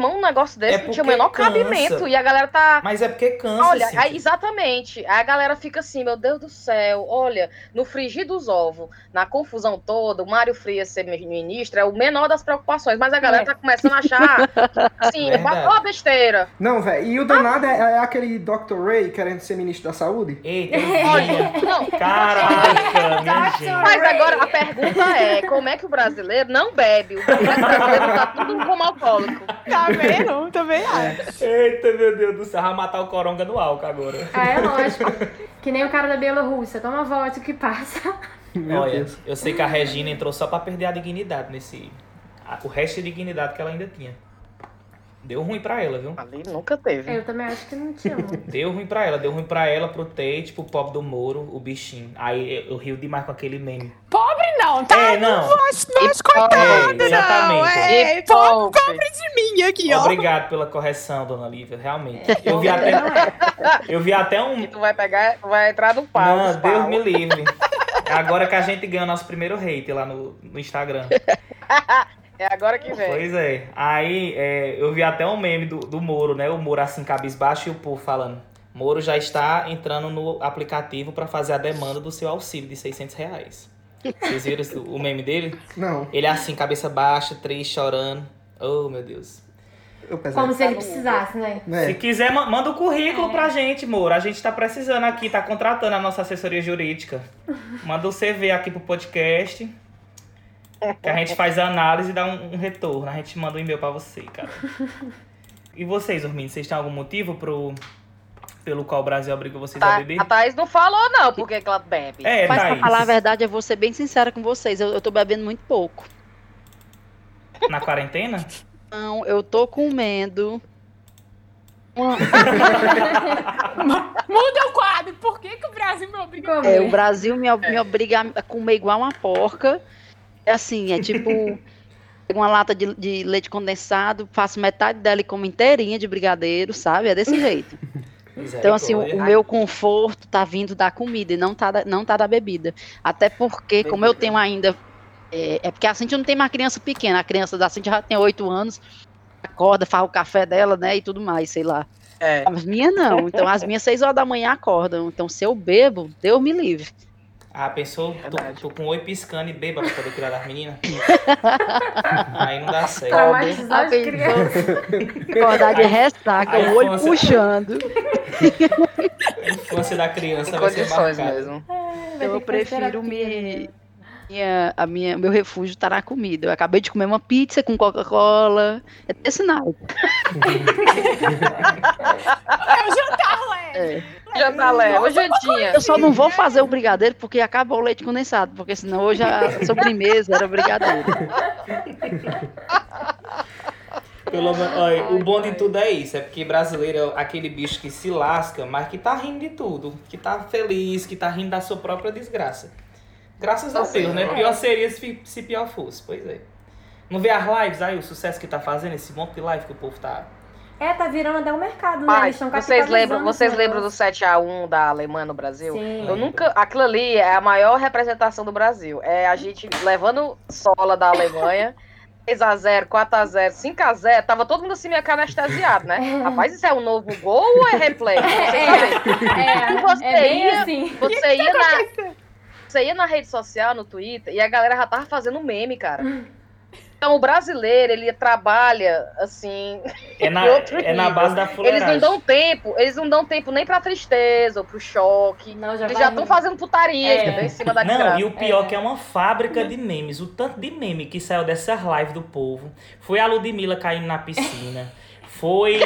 Irmão, um negócio desse É não tinha o menor cansa. cabimento. E a galera tá. Mas é porque cansa, Olha, Cíntia. aí, exatamente. Aí a galera fica assim, meu Deus do céu, olha, no frigir dos ovos, na confusão toda, o Mário Frias ser ministro é o menor das preocupações, mas a galera É. tá começando a achar, assim, Verdade. ó, besteira. Não, velho. E o danado é, é aquele Dr. Ray querendo ser ministro da saúde? Eita, Olha, não, Caraca, gente. mas agora a pergunta é, como é que o brasileiro não bebe? O brasileiro tá tudo como alcoólico. Tá vendo? Também acho. Eita, meu Deus do céu. Vai matar o coronga no álcool agora. Ah, é lógico. Que nem o cara da Bielorrússia. Toma vodka que passa. Meu Olha, Deus. eu sei que a Regina entrou só pra perder a dignidade nesse. o resto de dignidade que ela ainda tinha. Deu ruim pra ela, viu? Ali nunca teve. Eu também acho que não tinha. Deu ruim pra ela, deu ruim pra ela, pro Tate, pro pobre do Moro, o bichinho. Aí eu, eu rio demais com aquele meme. Pobre não, tá? É, não. Nós, nós E coitado, É, não. exatamente. É, E pobre, pobre. de mim aqui, ó. Obrigado pela correção, dona Lívia, realmente. Eu vi até, eu vi até um. E tu vai pegar, vai entrar no pau. Não, Deus pau. me livre. Agora que a gente ganhou nosso primeiro hate lá no, no Instagram. É agora que vem. Pois é. Aí é, eu vi até um meme do, do Moro, né? O Moro assim, cabisbaixo e o povo falando. Moro já está entrando no aplicativo para fazer a demanda do seu auxílio de 600 reais. Vocês viram o meme dele? Não, Ele assim, cabeça baixa, triste, chorando. Oh, meu Deus. Como se ele precisasse, né? Se É. quiser, ma- manda o currículo pra gente, Moro. A gente tá precisando aqui, tá contratando a nossa assessoria jurídica. Manda o CV aqui pro podcast. Que a gente faz a análise e dá um, um retorno. A gente manda um e-mail pra você, cara. E vocês, Ormini, vocês têm algum motivo pro, pelo qual o Brasil obriga vocês a Tá, beber? a Thaís não falou, não, porque que ela bebe. É, Mas pra Thaís, falar a verdade, eu vou ser bem sincera com vocês. Eu, eu tô bebendo muito pouco. na quarentena? Não, eu tô comendo. Muda o quadro. Por que, que o Brasil me obriga a Como? É, o Brasil me, me obriga a comer igual uma porca. É assim, é tipo. pego uma lata de, de leite condensado, faço metade dela e como inteirinha de brigadeiro, sabe? É desse jeito. Então, assim, o, o meu conforto tá vindo da comida e não tá da, não tá da bebida. Até porque, como eu tenho ainda. É, é porque a Cintia não tem mais criança pequena. A criança da Cintia já tem oito anos, acorda, faz o café dela, né? E tudo mais, sei lá. É. As minhas não. Então, as minhas seis horas da manhã acordam. Então, se eu bebo, Deus me livre. Ah, pensou? Tô, tô com oi piscando e beba pra poder cuidar das meninas? Aí não dá certo. Traumatizar as crianças. Acordar de ressaca, o olho puxando. A infância da criança Em vai ser marcada. mesmo. Vai Eu prefiro terapia, me. Minha, a minha, meu refúgio tá na comida. Eu acabei de comer uma pizza com Coca-Cola. É desse naipe. É o jantar, ué. É. Já tá leve. Ô, Jantinha. Eu só não vou fazer o brigadeiro porque acabou o leite condensado. Porque senão hoje a sobremesa era brigadeiro. Pelo menos, olha, o bom de tudo é isso, é porque brasileiro é aquele bicho que se lasca, mas que tá rindo de tudo, que tá feliz, que tá rindo da sua própria desgraça. Graças a Assim, Deus, né? é. Pior seria se, se pior fosse, pois é. Não vê as lives aí, o sucesso que tá fazendo, esse monte de live que o povo tá. É, tá virando até um mercado, né? Pai, Eles estão vocês lembram, vocês lembram do negócio. 7x1 da Alemanha no Brasil? Sim. Eu nunca. Aquilo ali é a maior representação do Brasil. É a gente levando sola da Alemanha. 3x0, 4x0, 5x0, tava todo mundo assim meio que anestesiado, né? Rapaz, isso é um novo gol ou é replay? Não sei também. É, E você é bem ia- assim. Você ia, na, você ia na rede social, no Twitter, e a galera já tava fazendo meme, cara. Então o brasileiro, ele trabalha assim. É na, é na base da Eles fuleiragem. não dão tempo, eles não dão tempo nem pra tristeza ou pro choque. Não, já Eles já estão fazendo putaria, É. entendeu? Em cima da Não, desgraça. e o pior É. que é uma fábrica de memes. O tanto de meme que saiu dessas lives do povo. Foi a Ludmilla caindo na piscina. Foi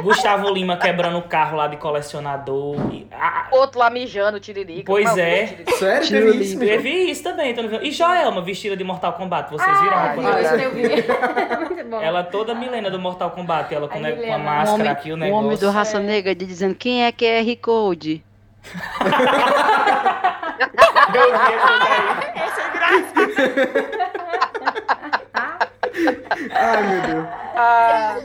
Gustavo Lima quebrando o carro lá de colecionador. E, a- O outro lá mijando, tiririca. Pois é. tiririca. Sério, teve isso vi isso também. tô vendo. E Joelma vestida de Mortal Kombat. Vocês viram? a Ah, é. eu vi. Muito bom. Ela toda Milena do Mortal Kombat. Ela com, ne- com a. O máscara homem, aqui, o o negócio. homem do Raça É. Negra de dizendo quem é QR Code. Eu vi essa daí. Ai, meu Deus. Ah,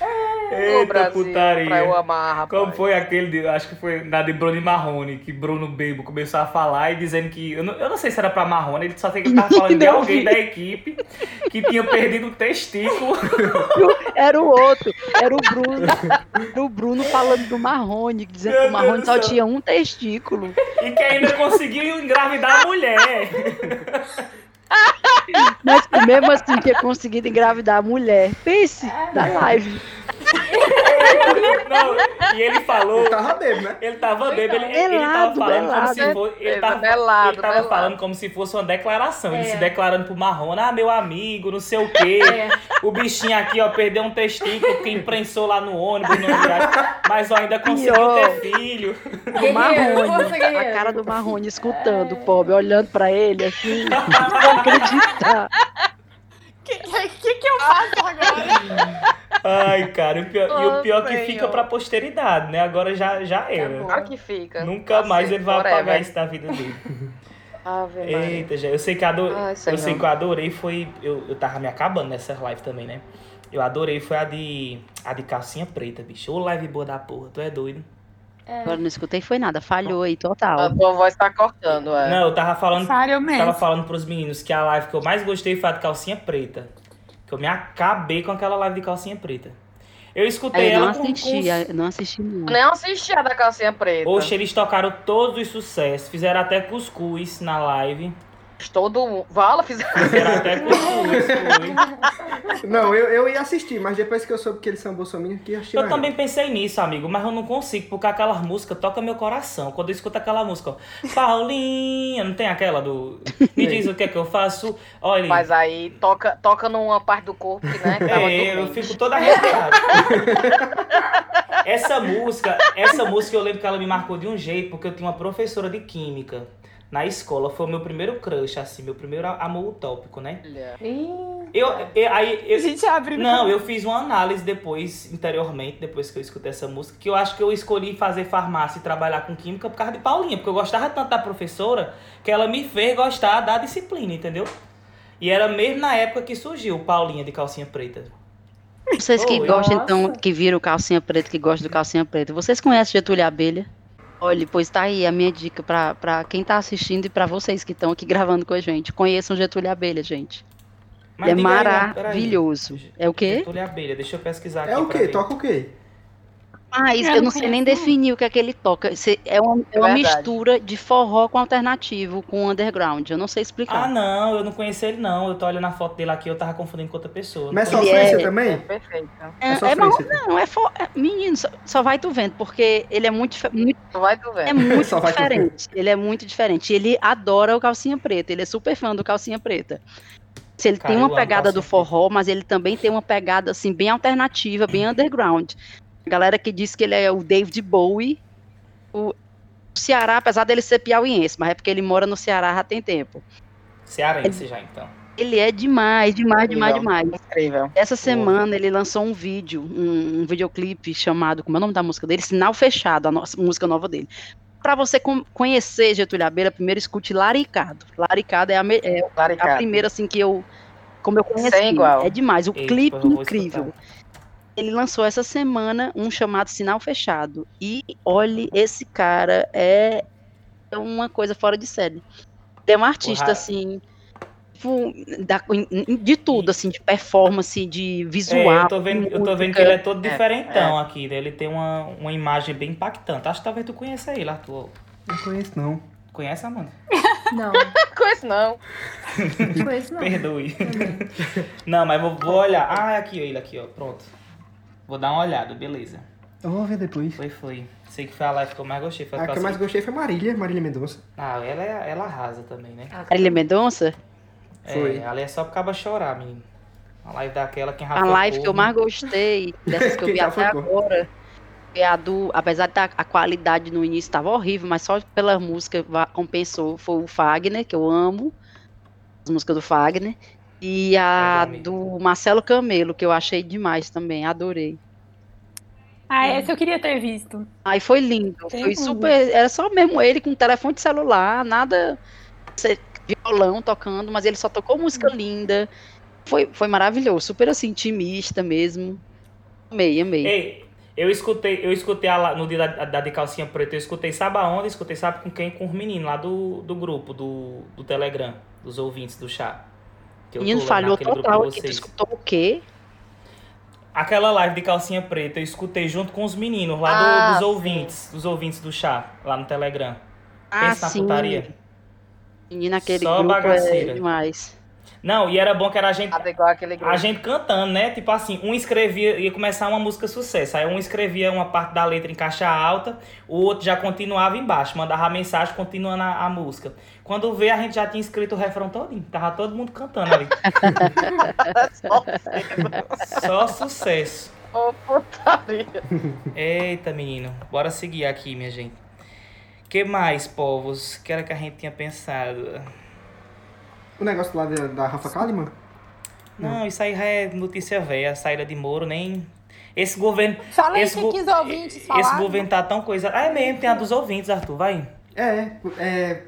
ô Eita Brasil, putaria. pra eu amar, rapaz. Como foi aquele, de, acho que foi na de Bruno e Marrone, que Bruno Bebo começou a falar e dizendo que. Eu não, eu não sei se era pra Marrone, ele só sei que tava falando de alguém da equipe que tinha perdido um testículo. Era o outro, era o Bruno. Era o Bruno falando do Marrone, dizendo Meu que o Marrone só tinha um testículo. E que ainda conseguiu engravidar a mulher. Mas mesmo assim tinha conseguido engravidar a mulher. Pense da live. Não, e ele falou. Eu tava bêbado, né? Ele tava bêbado, ele, ele tava Belado, falando como belado. se fosse. Ele tava, belado, ele tava belado. falando como se fosse uma declaração. Ele É. se declarando pro Marrone, ah, meu amigo, não sei o quê. É. O bichinho aqui, ó, perdeu um testículo que imprensou lá no ônibus, no mas ó, ainda conseguiu Pior. ter filho. O Guerreiro, Marrone. A cara do Marrone escutando, o pobre, olhando pra ele assim, acreditar. O que, que, que eu faço agora? Ai, cara, o pior- e o Oh, pior que fica pra posteridade, né? Agora já, já era. Claro que fica. Nunca mais ele vai apagar isso da vida dele. Ave. Eita, já. Eu sei que ado... Ai, eu sei que eu adorei foi. Eu, eu tava me acabando nessa live também, né? Eu adorei foi a de. A de calcinha preta, bicho. Ô live boa da porra, tu é doido. Agora não escutei, foi nada, falhou aí A total. tua voz tá cortando, é. Não, eu tava falando. Falha eu Tava mesmo. falando pros meninos que a live que eu mais gostei foi a de calcinha preta. Que eu me acabei com aquela live de calcinha preta. Eu escutei Aí eu não ela assisti, com... eu não assisti não. Eu nem assisti a da calcinha preta. Oxe, eles tocaram todos os sucessos. Fizeram até cuscuz na live. Todo mundo. Vala, fizeram. Até foi. Não, eu, eu ia assistir, mas depois que eu soube que eles são bolsominions, que eu assisti Eu mais também pensei nisso, amigo, mas eu não consigo, porque aquelas músicas tocam meu coração. Quando eu escuto aquela música, ó, Paulinha, não tem aquela do. Me diz o que é que eu faço. Olha. Mas aí toca, toca numa parte do corpo né? É, eu fico toda arrepiada. essa música, essa música eu lembro que ela me marcou de um jeito, porque eu tinha uma professora de química na escola. Foi o meu primeiro crush, assim, meu primeiro amor utópico, né? Ih, Eu, eu- aí, A eu, gente abre não, eu fiz uma análise depois, interiormente, depois que eu escutei essa música, que eu acho que eu escolhi fazer farmácia e trabalhar com química por causa de Paulinha, porque eu gostava tanto da professora que ela me fez gostar da disciplina, entendeu? E era mesmo na época que surgiu o Paulinha de calcinha preta. Vocês que Oi. gostam, então, que viram calcinha preta, que gostam do calcinha preta, vocês conhecem Getúlio Abelha? Olha, pois tá aí a minha dica pra, pra quem tá assistindo e pra vocês que estão aqui gravando com a gente. Conheçam Getúlio Abelha, gente. Mas é aí, peraí. maravilhoso. É o quê? Getúlio Abelha, deixa eu pesquisar aqui. É o quê? Toca o quê? Mas Eu eu não não sei nem definir o que é que ele toca. É uma, é uma mistura de forró com alternativo, com underground. Eu não sei explicar. Ah, não, eu não conheci ele, não. Eu tô olhando a foto dele aqui, eu tava confundindo com outra pessoa. Mas é Não Ele sofrência é- É também? perfeito. é, É é marrom, não, é, for, é menino, só, só vai tu vendo, porque ele é muito, muito Tu vai tu É vendo. muito Só vai diferente. Ele é muito diferente. Ele adora o calcinha preta. Ele é super fã do calcinha preta. Se Ele Cara, tem uma pegada do forró, mas ele também tem uma pegada assim bem alternativa, bem underground. A galera que diz que ele é o David Bowie, o Ceará, apesar dele ser piauiense, mas é porque ele mora no Ceará já tem tempo. Cearense já, então. Ele é demais, demais, demais, demais. Incrível. Essa semana ele lançou um vídeo, um, um videoclipe chamado, como é o nome da música dele? Sinal Fechado, a nossa música nova dele. Pra você com- conhecer Getúlio Abelha, primeiro escute Laricado. Laricado é a, me- é Claro, a primeira assim que eu como eu conheci. É demais. O Eita, clipe incrível. escutar. Ele lançou essa semana um chamado Sinal Fechado. E olhe, esse cara é uma coisa fora de série. Tem um artista, Porra. assim. tipo, da- de tudo, assim, de performance, de visual. É, eu tô vendo, eu tô vendo que ele é todo É, diferentão aqui. né? Ele tem uma, uma imagem bem impactante. Acho que talvez tu conheça ele, Arthur. Não conheço, não. Conhece, Amanda? Não, Conheço não. não conheço não. Perdoe. Não, mas vou, vou olhar. Ah, é aqui, ó, ele aqui, ó. Pronto. Vou dar uma olhada, beleza. Eu vou ver depois. Foi, foi. Sei que foi a live que eu mais gostei. Foi A que eu mais gostei foi Marília, Marília Mendonça. Ah, ela, é, ela arrasa também, né? Marília Mendonça, Foi. É, ela é só pro caba chorar, menino. A live daquela, quem já a foi live que eu corno. mais gostei, dessas que eu vi até foi agora, é a do. Apesar de tá- a qualidade no início estava horrível, mas só pela música compensou. Foi o Fagner, que eu amo. As músicas do Fagner. E a do Marcelo Camelo, que eu achei demais também, adorei. Ah, essa eu queria ter visto. Aí foi lindo. Tem Foi super. Era só mesmo ele com telefone de celular, nada violão tocando, mas ele só tocou música linda. Foi, foi maravilhoso, super assim, intimista mesmo. Amei, amei. Ei, eu escutei, eu escutei a no dia da, da de calcinha preta, eu escutei sabe aonde? Escutei sabe com quem? Com os meninos lá do, do grupo, do, do Telegram, dos ouvintes do chá. Que eu Menino falhou total aqui. Tu vocês. escutou o quê? Aquela live de calcinha preta eu escutei junto com os meninos lá do- Ah, dos sim. ouvintes, dos ouvintes do chá, lá no Telegram. Ah, Pensa na sim. putaria. Menino, aquele Só grupo bagaceira. é demais. Não, e era bom que era a gente Nada igual aquele grupo. A gente cantando, né? Tipo assim, um escrevia, ia começar uma música sucesso. Aí um escrevia uma parte da letra em caixa alta, o outro já continuava embaixo, mandava a mensagem continuando a, a música. Quando vê, a gente já tinha escrito o refrão todinho. Tava todo mundo cantando ali. Só sucesso. Ô, putaria. Eita, menino. Bora seguir aqui, minha gente. que mais, povos? Que era que a gente tinha pensado? O negócio lá da, da Rafa Kalimann? Não, isso aí já é notícia velha. A saída de Moro nem... Esse governo... Fala aí Esse go- que os ouvintes Esse falaram. governo tá tão coisa. Ah, é mesmo, tem a dos ouvintes, Arthur, vai. É, é.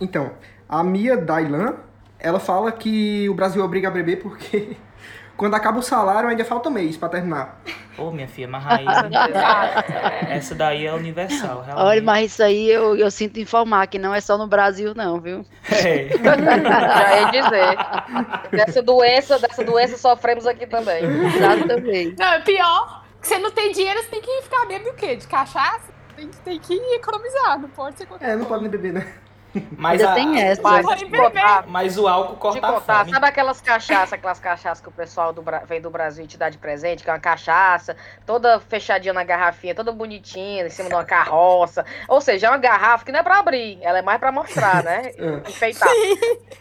Então, a Mia Dailan, ela fala que o Brasil obriga a beber porque quando acaba o salário ainda falta um mês pra terminar. Ô, minha filha, mas aí. essa daí é universal, realmente. Olha, mas isso aí eu, eu sinto informar que não é só no Brasil, não, viu? É. Já ia dizer. Dessa doença, dessa doença sofremos aqui também. Exatamente. Não, é pior. Que você não tem dinheiro, você tem que ficar bebendo o quê? De cachaça? Tem, que- tem que economizar, não pode ser qualquer É, não pode nem beber, né? Mas, Ainda a- tem essa. Mas, mas o álcool corta a contar, fome. sabe aquelas cachaças, aquelas cachaças que o pessoal do, vem do Brasil e te dá de presente, que é uma cachaça, toda fechadinha na garrafinha, toda bonitinha, em cima de uma carroça. Ou seja, é uma garrafa que não é pra abrir, ela é mais pra mostrar, né? É. Enfeitar.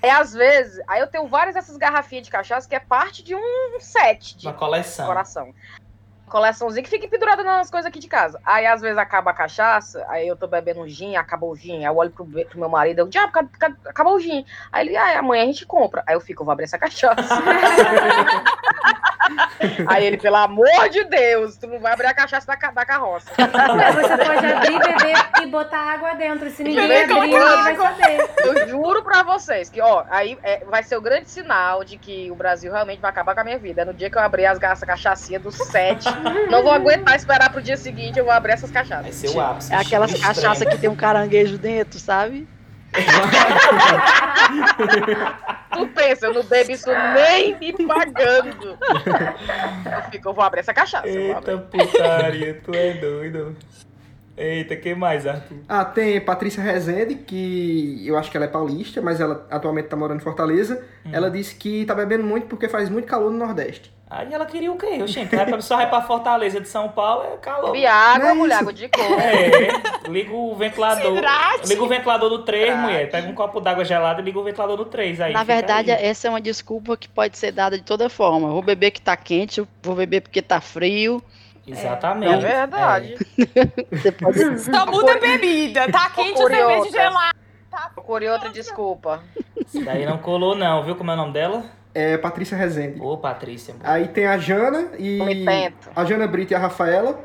É às vezes, aí eu tenho várias dessas garrafinhas de cachaça que é parte de um set de Uma coleção. coração. Coleçãozinha que fica pendurada nas coisas aqui de casa. Aí às vezes acaba a cachaça, aí eu tô bebendo gin, acabou o gin. Aí eu olho pro, pro meu marido, eu, ca- ca- acabou o gin. Aí ele, ah, amanhã a gente compra. Aí eu fico, vou abrir essa cachaça. aí ele, pelo amor de Deus, tu não vai abrir a cachaça da, da carroça. Ué, você pode abrir, beber e botar água dentro. Se ninguém abrir, ninguém vai saber. Eu juro pra vocês que, ó, aí é, vai ser o grande sinal de que o Brasil realmente vai acabar com a minha vida. É no dia que eu abrir as essa cachaçinha do sete. não vou aguentar esperar pro dia seguinte, eu vou abrir essas Vai cachaças. ser o ápice. É aquelas cachaças que tem um caranguejo dentro, sabe? Tu pensa, eu não bebo isso nem me pagando. Eu fico, eu vou abrir essa cachaça. Eita putaria, tu é doido. Eita, que mais, Arthur? Ah, tem Patrícia Rezende, que eu acho que ela é paulista, mas ela atualmente tá morando em Fortaleza. Ela disse que tá bebendo muito porque faz muito calor no Nordeste. Aí ela queria o quê? Gente, vai pra, só vai pra Fortaleza de São Paulo, é calor. Bebi água, é mulher, água de cor. É, liga o ventilador. Liga o ventilador do 3, Hidrate. mulher. Pega um copo d'água gelada e liga o ventilador do 3 aí. Na verdade, aí. essa é uma desculpa que pode ser dada de toda forma. Vou beber que tá quente, eu vou beber porque tá frio. Exatamente. É verdade. Você pode Só muda a bebida. Tá quente a Procure cerveja gelada. Procure outra desculpa. Isso daí não colou, não, viu como é o nome dela? É Patrícia Rezende. Ô, Patrícia. Aí tem a Jana e. A Jana Brito e a Rafaela,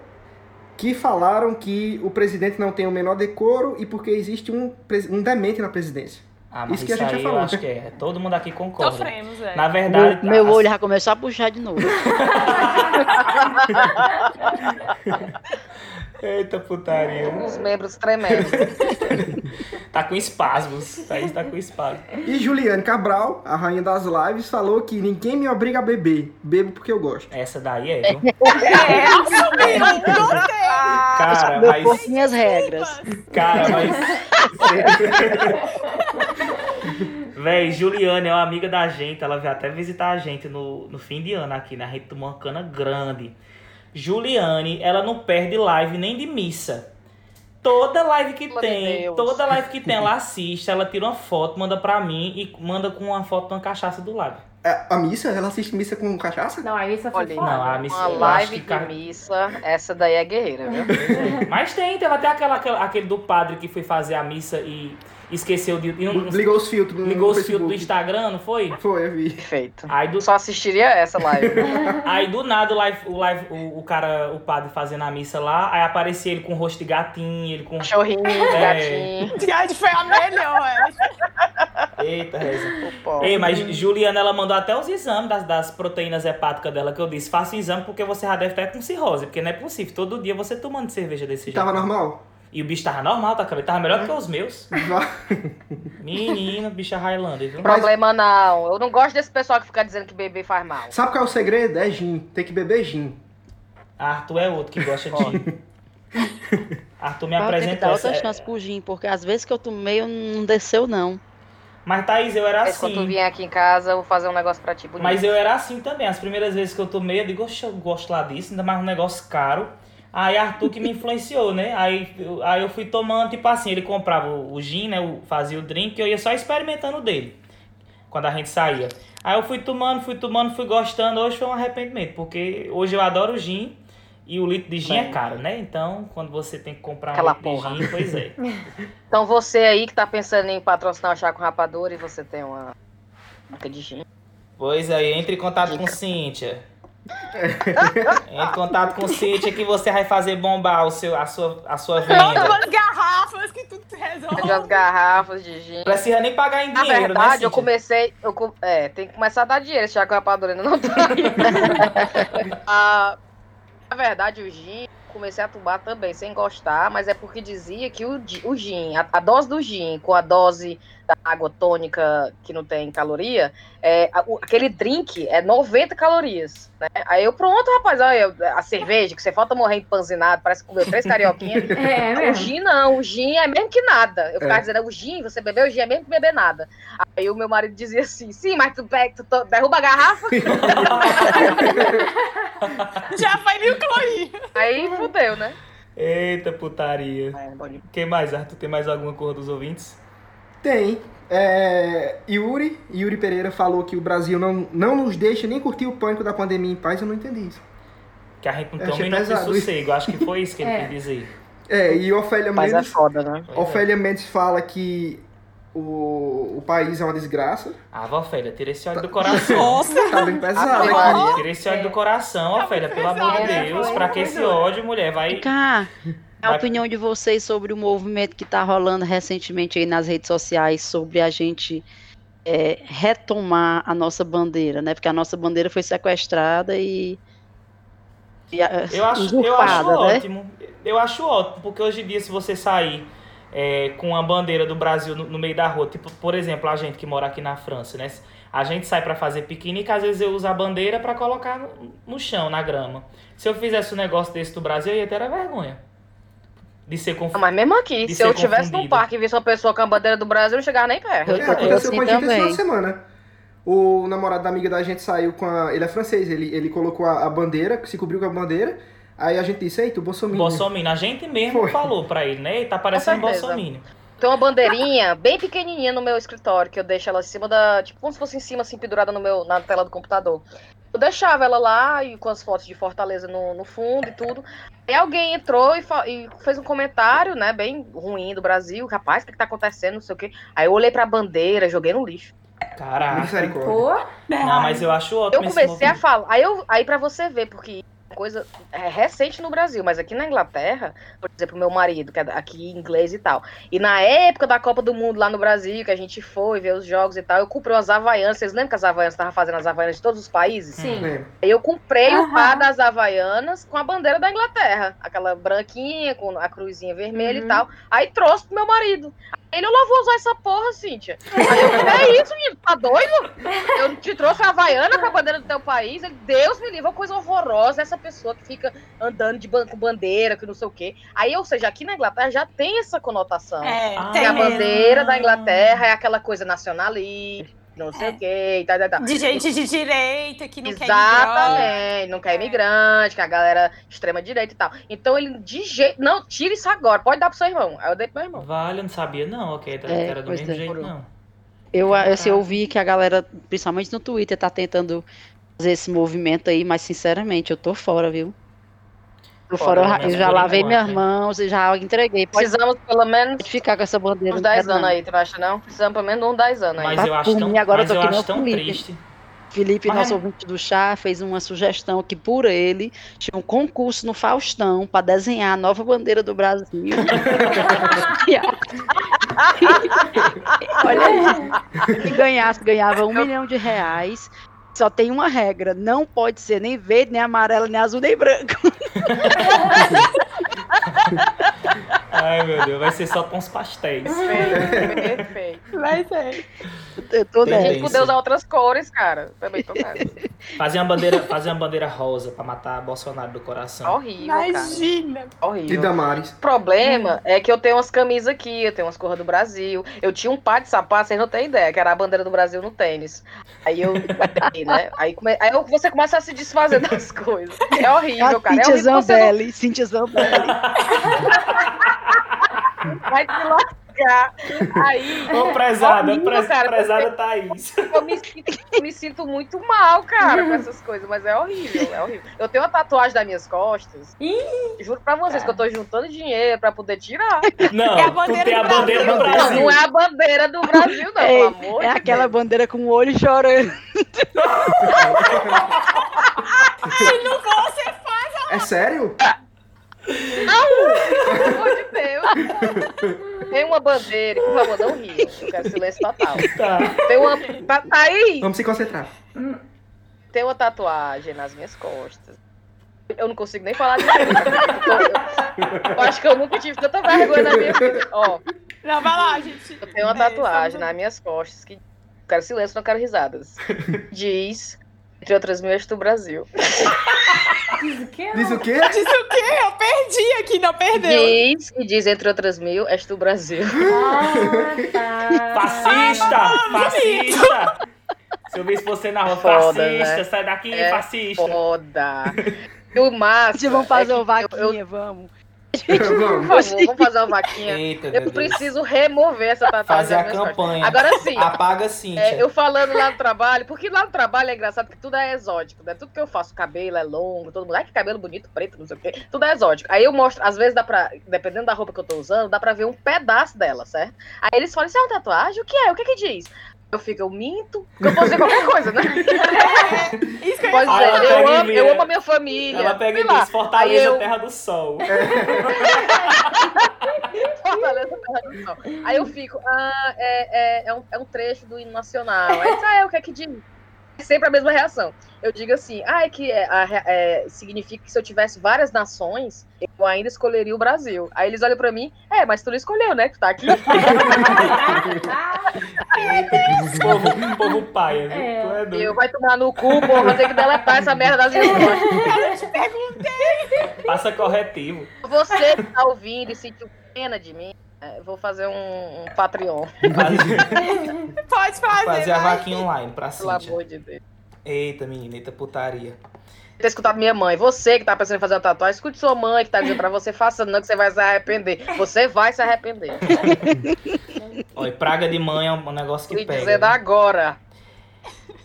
que falaram que o presidente não tem o menor decoro e porque existe um, um demente na presidência. Ah, mas Isso isso, que a gente aí já eu falou. acho que é. Todo mundo aqui concorda. Sofremos, é. Na verdade, Meu, meu as- olho já começou a puxar de novo. Eita putaria. Os membros tremendo. Tá com espasmos. Thaís tá com espasmos. E Juliane Cabral, a rainha das lives, falou que ninguém me obriga a beber. Bebo porque eu gosto. Essa daí é, viu? É, assumiu, gostei. Cara, Meu mas. corpo, minhas regras. Cara, mas. Véi, Juliane é uma amiga da gente. Ela veio até visitar a gente no, no fim de ano aqui, né? A gente tomou uma cana grande. Juliane, ela não perde live nem de missa. Toda live que tem, Deus. toda live que tem, ela assiste, ela tira uma foto, manda pra mim e manda com uma foto de uma cachaça do lado. É, A missa? Ela assiste missa com cachaça? Não, aí isso foi Olha. Não, a missa Uma live que de cara- missa, essa daí é guerreira, viu? Mas tem, teve até aquela, aquela- aquele do padre que foi fazer a missa e esqueceu de. e não- Ligou os filtros no ligou os filtros do Instagram, não foi? Foi, eu vi. Perfeito. Aí do, Só assistiria essa live. aí do nada o, live, o, live, o, o cara, o padre fazendo a missa lá, aí aparecia ele com o rosto de gatinho, ele com. Cachorrinho, É. gatinho, Gente, foi a melhor. Eita, reza. Ei, mas Juliana, ela mandou até os exames das, das proteínas hepáticas dela, que eu disse, faça o exame porque você já deve estar com cirrose, porque não é possível, todo dia você tomando cerveja desse jeito. Tava normal? E o bicho tava normal, tá? Tava melhor do que os meus. Menino, bicha Highlander, viu? Problema não. Eu não gosto desse pessoal que fica dizendo que beber faz mal. Sabe qual é o segredo? É gin. Tem que beber gin. Arthur é outro que gosta de. Arthur me Claro, tem que apresenta dar essa. outra chance pro gin, porque às vezes que eu tomei, eu não desceu, não. Mas Thaís, eu era Mas quando tu assim. vier aqui em casa, eu vou fazer um negócio pra ti bonito. Mas eu era assim também. As primeiras vezes que eu tomei, eu digo, "Oxe, eu gosto lá disso, ainda mais um negócio caro. Aí Arthur que me influenciou, né? Aí, eu- aí eu fui tomando, tipo assim, ele comprava o, gin, né? o- fazia o drink, eu ia só experimentando dele. Quando a gente saía. Aí eu fui tomando, fui tomando, fui gostando. Hoje foi um arrependimento, porque hoje eu adoro gin e o litro de gin é Bem. caro, né? Então, quando você tem que comprar um Aquela litro porra. de gin, pois é. Então você aí que tá pensando em patrocinar o chá com rapadura e você tem uma marca de gin. Pois aí, entre em contato com Cíntia. entre em contato com Cíntia que você vai fazer bombar o seu, a, sua, a sua Manda venda. umas garrafas que tudo se resolve. De umas garrafas de gin. Precisa nem pagar em Na dinheiro, né, verdade, Cíntia? eu comecei. Eu, co- é, tem que começar a dar dinheiro, chá com rapadura ainda não tá. Ah, na verdade, o gin, comecei a tomar também, sem gostar, mas é porque dizia que o, o gin, a, a dose do gin com a dose da água tônica que não tem caloria, é, o- aquele drink é 90 calorias. Né? Aí eu, pronto, rapaz, olha, a cerveja, que você falta morrer empanzinado, parece que comeu três carioquinhas. É, é O gin não, o gin é mesmo que nada. Eu ficava É. dizendo, o gin, você bebeu o gin é mesmo que beber nada. Aí o meu marido dizia assim, sim, mas tu, pega, tu derruba a garrafa, Já foi mil clorinho. aí fudeu, né? Eita putaria. É, bom de- O que mais, Arthur? Tem mais alguma cor dos ouvintes? Tem. É, Yuri, Yuri Pereira falou que o Brasil não, não nos deixa nem curtir o pânico da pandemia em paz. Eu não entendi isso. Que a gente não tem pesado isso. sossego. Acho que foi isso que ele É. quis dizer. É, e Ofélia Mas é Mendes, foda, né? É. Ofélia Mendes fala que o, o país é uma desgraça. Ah, Ofélia, tira esse ódio do coração. Nossa. Tá bem pesado. Maria. Tira esse ódio É. do coração, Ofélia, pelo amor de pesado. Deus. Foi, Pra que esse ódio, mulher? Vai. Vem cá. A opinião de vocês sobre o movimento que está rolando recentemente aí nas redes sociais sobre a gente é, retomar a nossa bandeira, né? Porque a nossa bandeira foi sequestrada e, e, Eu acho, eu usurpada, acho né? ótimo. Eu acho ótimo, porque hoje em dia, se você sair é, com a bandeira do Brasil no, no meio da rua, tipo, por exemplo, a gente que mora aqui na França, né? A gente sai pra fazer piquenique, às vezes eu uso a bandeira pra colocar no, no chão, na grama. Se eu fizesse um negócio desse do Brasil, eu ia ter a vergonha de ser confundido. mas mesmo aqui, se eu ser tivesse num parque e visse uma pessoa com a bandeira do Brasil, eu não chegava nem perto. É, aconteceu assim com a gente esse final de semana. O namorado da amiga da gente saiu com a. Ele é francês, ele, ele colocou a, a bandeira, se cobriu com a bandeira. Aí a gente disse, eita, o Bolsonaro. Bolsonaro, a gente mesmo Foi. falou pra ele, né? Ele tá parecendo. Bolsonaro. Tem uma bandeirinha bem pequenininha no meu escritório, que eu deixo ela em cima da. Tipo, como se fosse em cima, assim, pendurada no meu, na tela do computador. Eu deixava ela lá e com as fotos de Fortaleza no, no fundo e tudo. Aí alguém entrou e, e fez um comentário, né, bem ruim do Brasil. Rapaz, o que, que tá acontecendo? Não sei o quê. Aí eu olhei pra bandeira, joguei no lixo. Caraca. Misericórdia. Não, mas eu acho Eu ótimo esse comecei a falar. Aí, eu, aí pra você ver, porque coisa é, recente no Brasil, mas aqui na Inglaterra, por exemplo, meu marido, que é aqui inglês e tal. E na época da Copa do Mundo lá no Brasil, que a gente foi ver os jogos e tal, eu comprei umas Havaianas. Vocês lembram que as Havaianas estavam fazendo as Havaianas de todos os países? Sim. Eu comprei o Aham. par das Havaianas com a bandeira da Inglaterra. Aquela branquinha, com a cruzinha vermelha Uhum. e tal. Aí trouxe pro meu marido. Ele, eu não vou usar essa porra, Cíntia. Aí eu falei, é isso, menino, tá doido? Eu te trouxe a Havaiana com a bandeira do teu país. Ele, Deus me livre, uma coisa horrorosa. Essa pessoa que fica andando de ban com bandeira, que não sei o quê. Aí, ou seja, aqui na Inglaterra já tem essa conotação. É. Que tem a mesmo. bandeira da Inglaterra é aquela coisa nacionalista, não sei É. o quê, e tal, tal, tal. De gente de direita que não quer imigrante. Exatamente, não quer imigrante, que a galera extrema direita e tal. Então ele de jeito. Não, tira isso agora, pode dar pro seu irmão. Aí eu dei pro meu irmão. Vale, eu não sabia não, ok, era, É, era do mesmo é. jeito não. Eu, assim, tá. eu vi que a galera, principalmente no Twitter, tá tentando fazer esse movimento aí, mas sinceramente, eu tô fora, viu? Tô Fora, fora, né? eu já lavei minhas né? mãos e já entreguei. Pode, Precisamos pelo menos ficar com essa bandeira. uns não 10 quero anos aí, tu acha não? Precisamos pelo menos uns 10 anos aí. Mas Mas eu acho por tão, mim, agora eu mas tô eu acho tão Felipe. triste. Felipe, Mas- nosso ouvinte do chá, fez uma sugestão que por ele tinha um concurso no Faustão para desenhar a nova bandeira do Brasil. Olha aí. Se ganhasse, ganhava um milhão de reais. Só tem uma regra: não pode ser nem verde, nem amarelo, nem azul, nem branco. Ai, meu Deus, vai ser só com os pastéis. Perfeito, perfeito. Vai ser. Eu tô A gente poder usar outras cores, cara. Também tô nessa. Fazer uma bandeira, fazer uma bandeira rosa pra matar Bolsonaro do coração. Horrível, cara. Imagina. E Horrível. Damares. O problema é que eu tenho umas camisas aqui, eu tenho umas cores do Brasil. Eu tinha um par de sapatos, vocês não têm ideia, que era a bandeira do Brasil no tênis. Aí eu, aí, né? Aí, come- aí você começa a se desfazer das coisas. É horrível, A cara. É Cintia horrível você não Zambelli, Cintia Zambelli. Vai te lascar. Aí Ô, prezada, Horrível, prez, cara, prezada Thaís. eu me, sinto, eu me sinto muito mal, cara, com essas coisas, mas é horrível, é horrível. Eu tenho uma tatuagem das minhas costas. Juro pra vocês que eu tô juntando dinheiro pra poder tirar. Não, É a tu bandeira tem a do bandeira do Não, Brasil. não é a bandeira do Brasil, não, Ei, pelo amor É aquela Deus. bandeira com o olho chorando. É sério? Pelo amor de Deus. Tem uma bandeira, por favor, não ria. Eu quero silêncio total. Tá. Tem uma. Aí! Vamos se concentrar. Tem uma tatuagem nas minhas costas. Eu não consigo nem falar direito. Eu, eu- eu acho que eu nunca tive tanta vergonha na minha vida. Ó, Não, vai lá, gente. eu tenho uma tatuagem nas minhas costas que. Quero silêncio, não quero risadas. Diz, entre outras mil, és tu Brasil. Diz o quê? Diz o quê? Diz o quê? Eu perdi aqui, não perdeu. Diz, e diz, entre outras mil, és tu Brasil. Ah, tá. Fascista! Fascista! Se eu visse você na rua, Foda, fascista, né? sai daqui, É fascista. Foda. E o máximo. Vamos fazer é eu- vaquinha, eu- vamos. Por Vamos. vamos fazer uma vaquinha. Eita, Eu Deus. preciso remover essa tatuagem. Fazer a campanha. Agora sim, Apaga Cíntia. é, eu falando lá no trabalho, porque lá no trabalho é engraçado que tudo é exótico, né? Tudo que eu faço, cabelo é longo, todo mundo, ai que cabelo bonito, preto, não sei o quê, tudo é exótico. Aí eu mostro, às vezes dá pra, dependendo da roupa que eu tô usando, dá pra ver um pedaço dela, certo? Aí eles falam, isso é uma tatuagem? O que é? O que que diz? Eu fico, eu minto, porque eu posso dizer qualquer coisa, né? Isso que eu Pode Ah, dizer, ela eu pega amo, eu amo a minha família. Ela pega e lá. diz, Fortaleza, Aí eu- terra do sol. Fortaleza, Terra do Sol. Aí eu fico, ah, é, é, é, um, é um trecho do hino nacional. Aí ah, é, o que é que diz? É sempre a mesma reação. Eu digo assim, ah, é que é, é, significa que se eu tivesse várias nações, eu ainda escolheria o Brasil. Aí eles olham pra mim, é, mas tu não escolheu, né? Que tu tá aqui. povo, povo paia, viu? É. Tu é E doido. eu vai tomar no cu, porra, vou ter que deletar essa merda das minhas costas. Eu te perguntei. Passa corretivo. Você que tá ouvindo e sentiu pena de mim, é, vou fazer um, um Patreon, Pode fazer. fazer a vaquinha online pra pelo Cíntia. amor de Deus. Eita, menina, eita putaria. ter escutado minha mãe. Você que tá pensando em fazer uma tatuagem, escute sua mãe que tá dizendo pra você, faça não, que você vai se arrepender. Você vai se arrepender. Olha, praga de mãe é um negócio que Fui pega. dizendo viu? agora.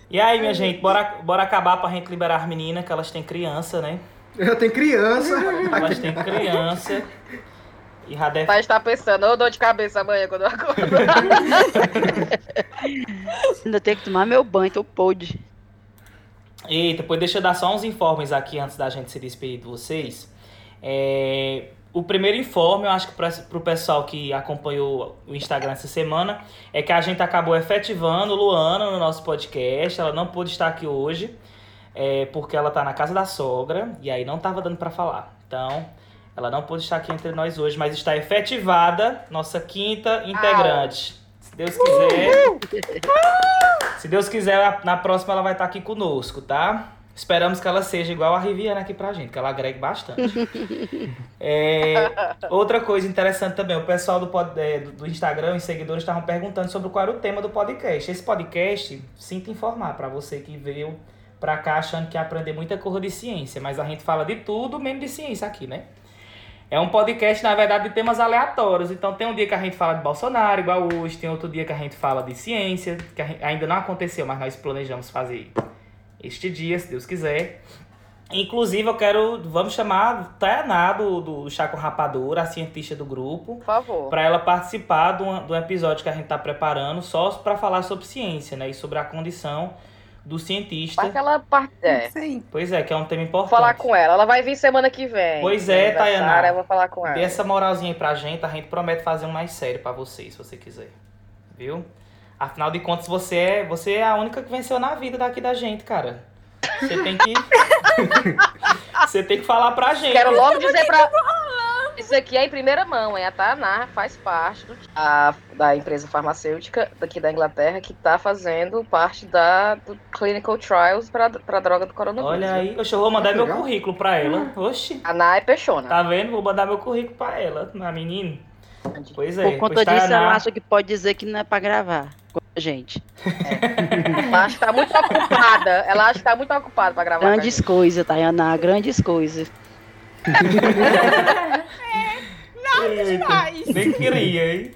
E aí, minha gente, bora, bora acabar pra gente liberar as meninas, que elas têm criança, né? Eu tenho criança. Elas têm criança. E deve... Tá está pensando, ô dor de cabeça amanhã quando eu acordo. Ainda tenho que tomar meu banho, tô podre. Eita, depois deixa eu dar só uns informes aqui antes da gente se despedir de vocês. É, o primeiro informe, eu acho que para o pessoal que acompanhou o Instagram essa semana, é que a gente acabou efetivando Luana no nosso podcast. Ela não pôde estar aqui hoje, é, porque ela está na casa da sogra, e aí não estava dando para falar. Então, ela não pôde estar aqui entre nós hoje, mas está efetivada nossa quinta integrante. Se Deus quiser. Se Deus quiser, na próxima ela vai estar aqui conosco, tá? Esperamos que ela seja igual a Riviana aqui pra gente, que ela agregue bastante. É, outra coisa interessante também, o pessoal do, pod, é, do Instagram, os seguidores estavam perguntando sobre qual era o tema do podcast. Esse podcast, sinto informar para você que veio pra cá achando que ia aprender muita coisa de ciência, mas a gente fala de tudo, menos de ciência aqui, né? É um podcast, na verdade, de temas aleatórios. Então tem um dia que a gente fala de Bolsonaro, igual hoje, tem outro dia que a gente fala de ciência, que ainda não aconteceu, mas nós planejamos fazer este dia, se Deus quiser. Inclusive, eu quero. Vamos chamar Tayaná do, do Chaco Rapadura, a cientista do grupo. Por favor. Para ela participar de um, de um episódio que a gente está preparando só para falar sobre ciência, né? E sobre a condição do cientista. Aquela parte. É. Sim. Pois é, que é um tema importante. Vou falar com ela. Ela vai vir semana que vem. Pois é, Tayaná. Eu vou falar com ela. Dê essa moralzinha aí pra gente, a gente promete fazer um mais sério para vocês, se você quiser. Viu? Afinal de contas, você é, você é a única que venceu na vida daqui da gente, cara. Você tem que. você tem que falar pra gente. Quero logo dizer pra. Isso aqui é em primeira mão, hein? A Tayaná faz parte do, a, da empresa farmacêutica daqui da Inglaterra que tá fazendo parte da, do clinical trials pra, pra droga do coronavírus. Olha aí, Oxe, eu vou mandar meu currículo pra ela. Oxi. A Ná é peixona. Tá vendo? Vou mandar meu currículo pra ela, a menina. Pois é. Por conta pois disso, Tayaná- ela acha que pode dizer que não é pra gravar com a gente. Ela acha que tá muito ocupada. Ela acha que tá muito ocupada pra gravar. a Grandes coisas, Tayaná, grandes coisas. Demais. Nem queria, hein?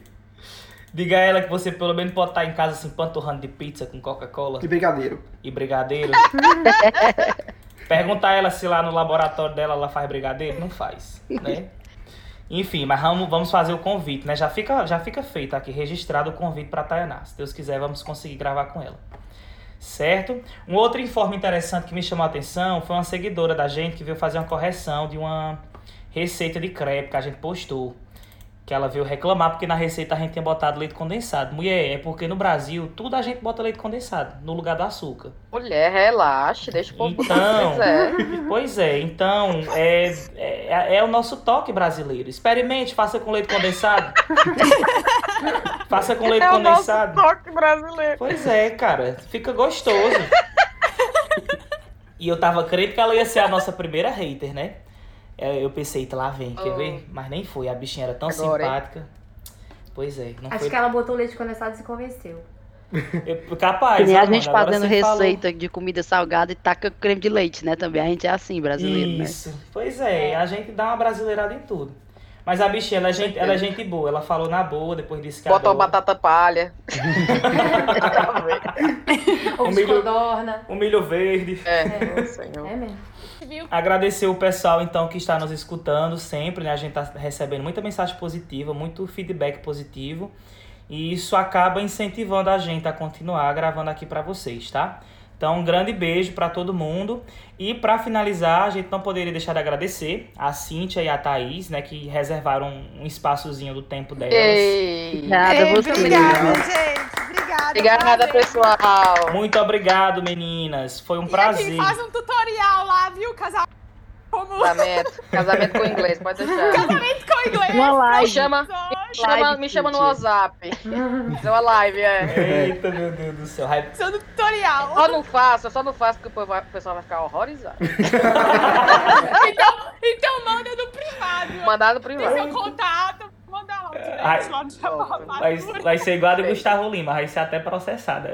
Diga a ela que você pelo menos pode estar em casa assim, panturrando de pizza com Coca-Cola De brigadeiro. e brigadeiro. Perguntar a ela se lá no laboratório dela ela faz brigadeiro. Não faz, né? Enfim, mas vamos, vamos fazer o convite, né? Já fica, já fica feito aqui, registrado o convite para Tayaná. Se Deus quiser, vamos conseguir gravar com ela. Certo? Um outro informe interessante que me chamou a atenção foi uma seguidora da gente que veio fazer uma correção de uma receita de crepe que a gente postou. Que ela veio reclamar porque na receita a gente tinha botado leite condensado. Mulher, é porque no Brasil tudo a gente bota leite condensado no lugar do açúcar. Mulher, relaxe, deixa o povo Então, pois é, então é, é, é o nosso toque brasileiro. Experimente, faça com leite condensado. faça com leite É o nosso condensado. toque brasileiro. Pois é, cara, fica gostoso. e eu tava crendo que ela ia ser a nossa primeira hater, né? É, Eu pensei, "Eita, lá vem, quer Oh. ver? Mas nem foi, a bichinha era tão Agora, hein? simpática. Pois é, não Acho foi. que ela botou leite condensado e se convenceu. Eu- capaz. Que nem a gente fazendo você falou. receita de comida salgada e taca creme de leite, né? Também a gente é assim, brasileiro, né? Isso. Pois é, a gente dá uma brasileirada em tudo. Mas a bichinha, ela é, gente, ela é gente boa. Ela falou na boa, depois disse que Bota uma batata palha. Ou milho-. Um milho verde. É, senhor. É mesmo. Viu? Agradecer o pessoal, então, que está nos escutando sempre, né? A gente tá recebendo muita mensagem positiva, muito feedback positivo. E isso acaba incentivando a gente a continuar gravando aqui para vocês, tá? Então, um grande beijo para todo mundo. E para finalizar, a gente não poderia deixar de agradecer a Cíntia e a Thaís, né? Que reservaram um espaçozinho do tempo delas. Ei. Nada, Ei, você. obrigada, gente. Obrigada. Obrigada, prazer. pessoal. Muito obrigado, meninas. Foi um E prazer. aqui, faz um tutorial lá, viu? Casal como Casamento. Casamento com inglês, pode deixar. casamento com inglês. Uma live. chama, chama, me chama no. WhatsApp. Fazer uma live, é. Eita, meu Deus do céu. Vai- Seu tutorial. Só não faço, eu só não faço porque o pessoal vai ficar horrorizado. Então, então manda no privado. Mandado Tem privado. seu contato. Manda lá direct lá no Japão. Vai, vai ser igual a do Gustavo Lima, vai ser até processada.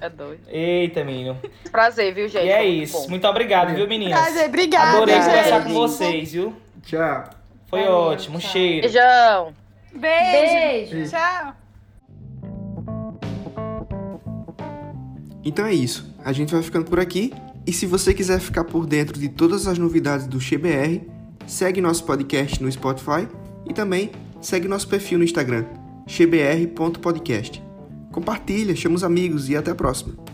É doido. Eita, menino. Prazer, viu, gente? E é isso. bom. Muito obrigado, viu, meninas? Prazer, obrigada. Adorei gente. conversar com vocês, viu? Tchau. Foi Valeu, ótimo. Tchau. cheiro. Beijão. Beijo. Beijo. Tchau. Então é isso. A gente vai ficando por aqui. E se você quiser ficar por dentro de todas as novidades do XBR, segue nosso podcast no Spotify e também segue nosso perfil no Instagram, xbr.podcast. Compartilha, chama os amigos e até a próxima.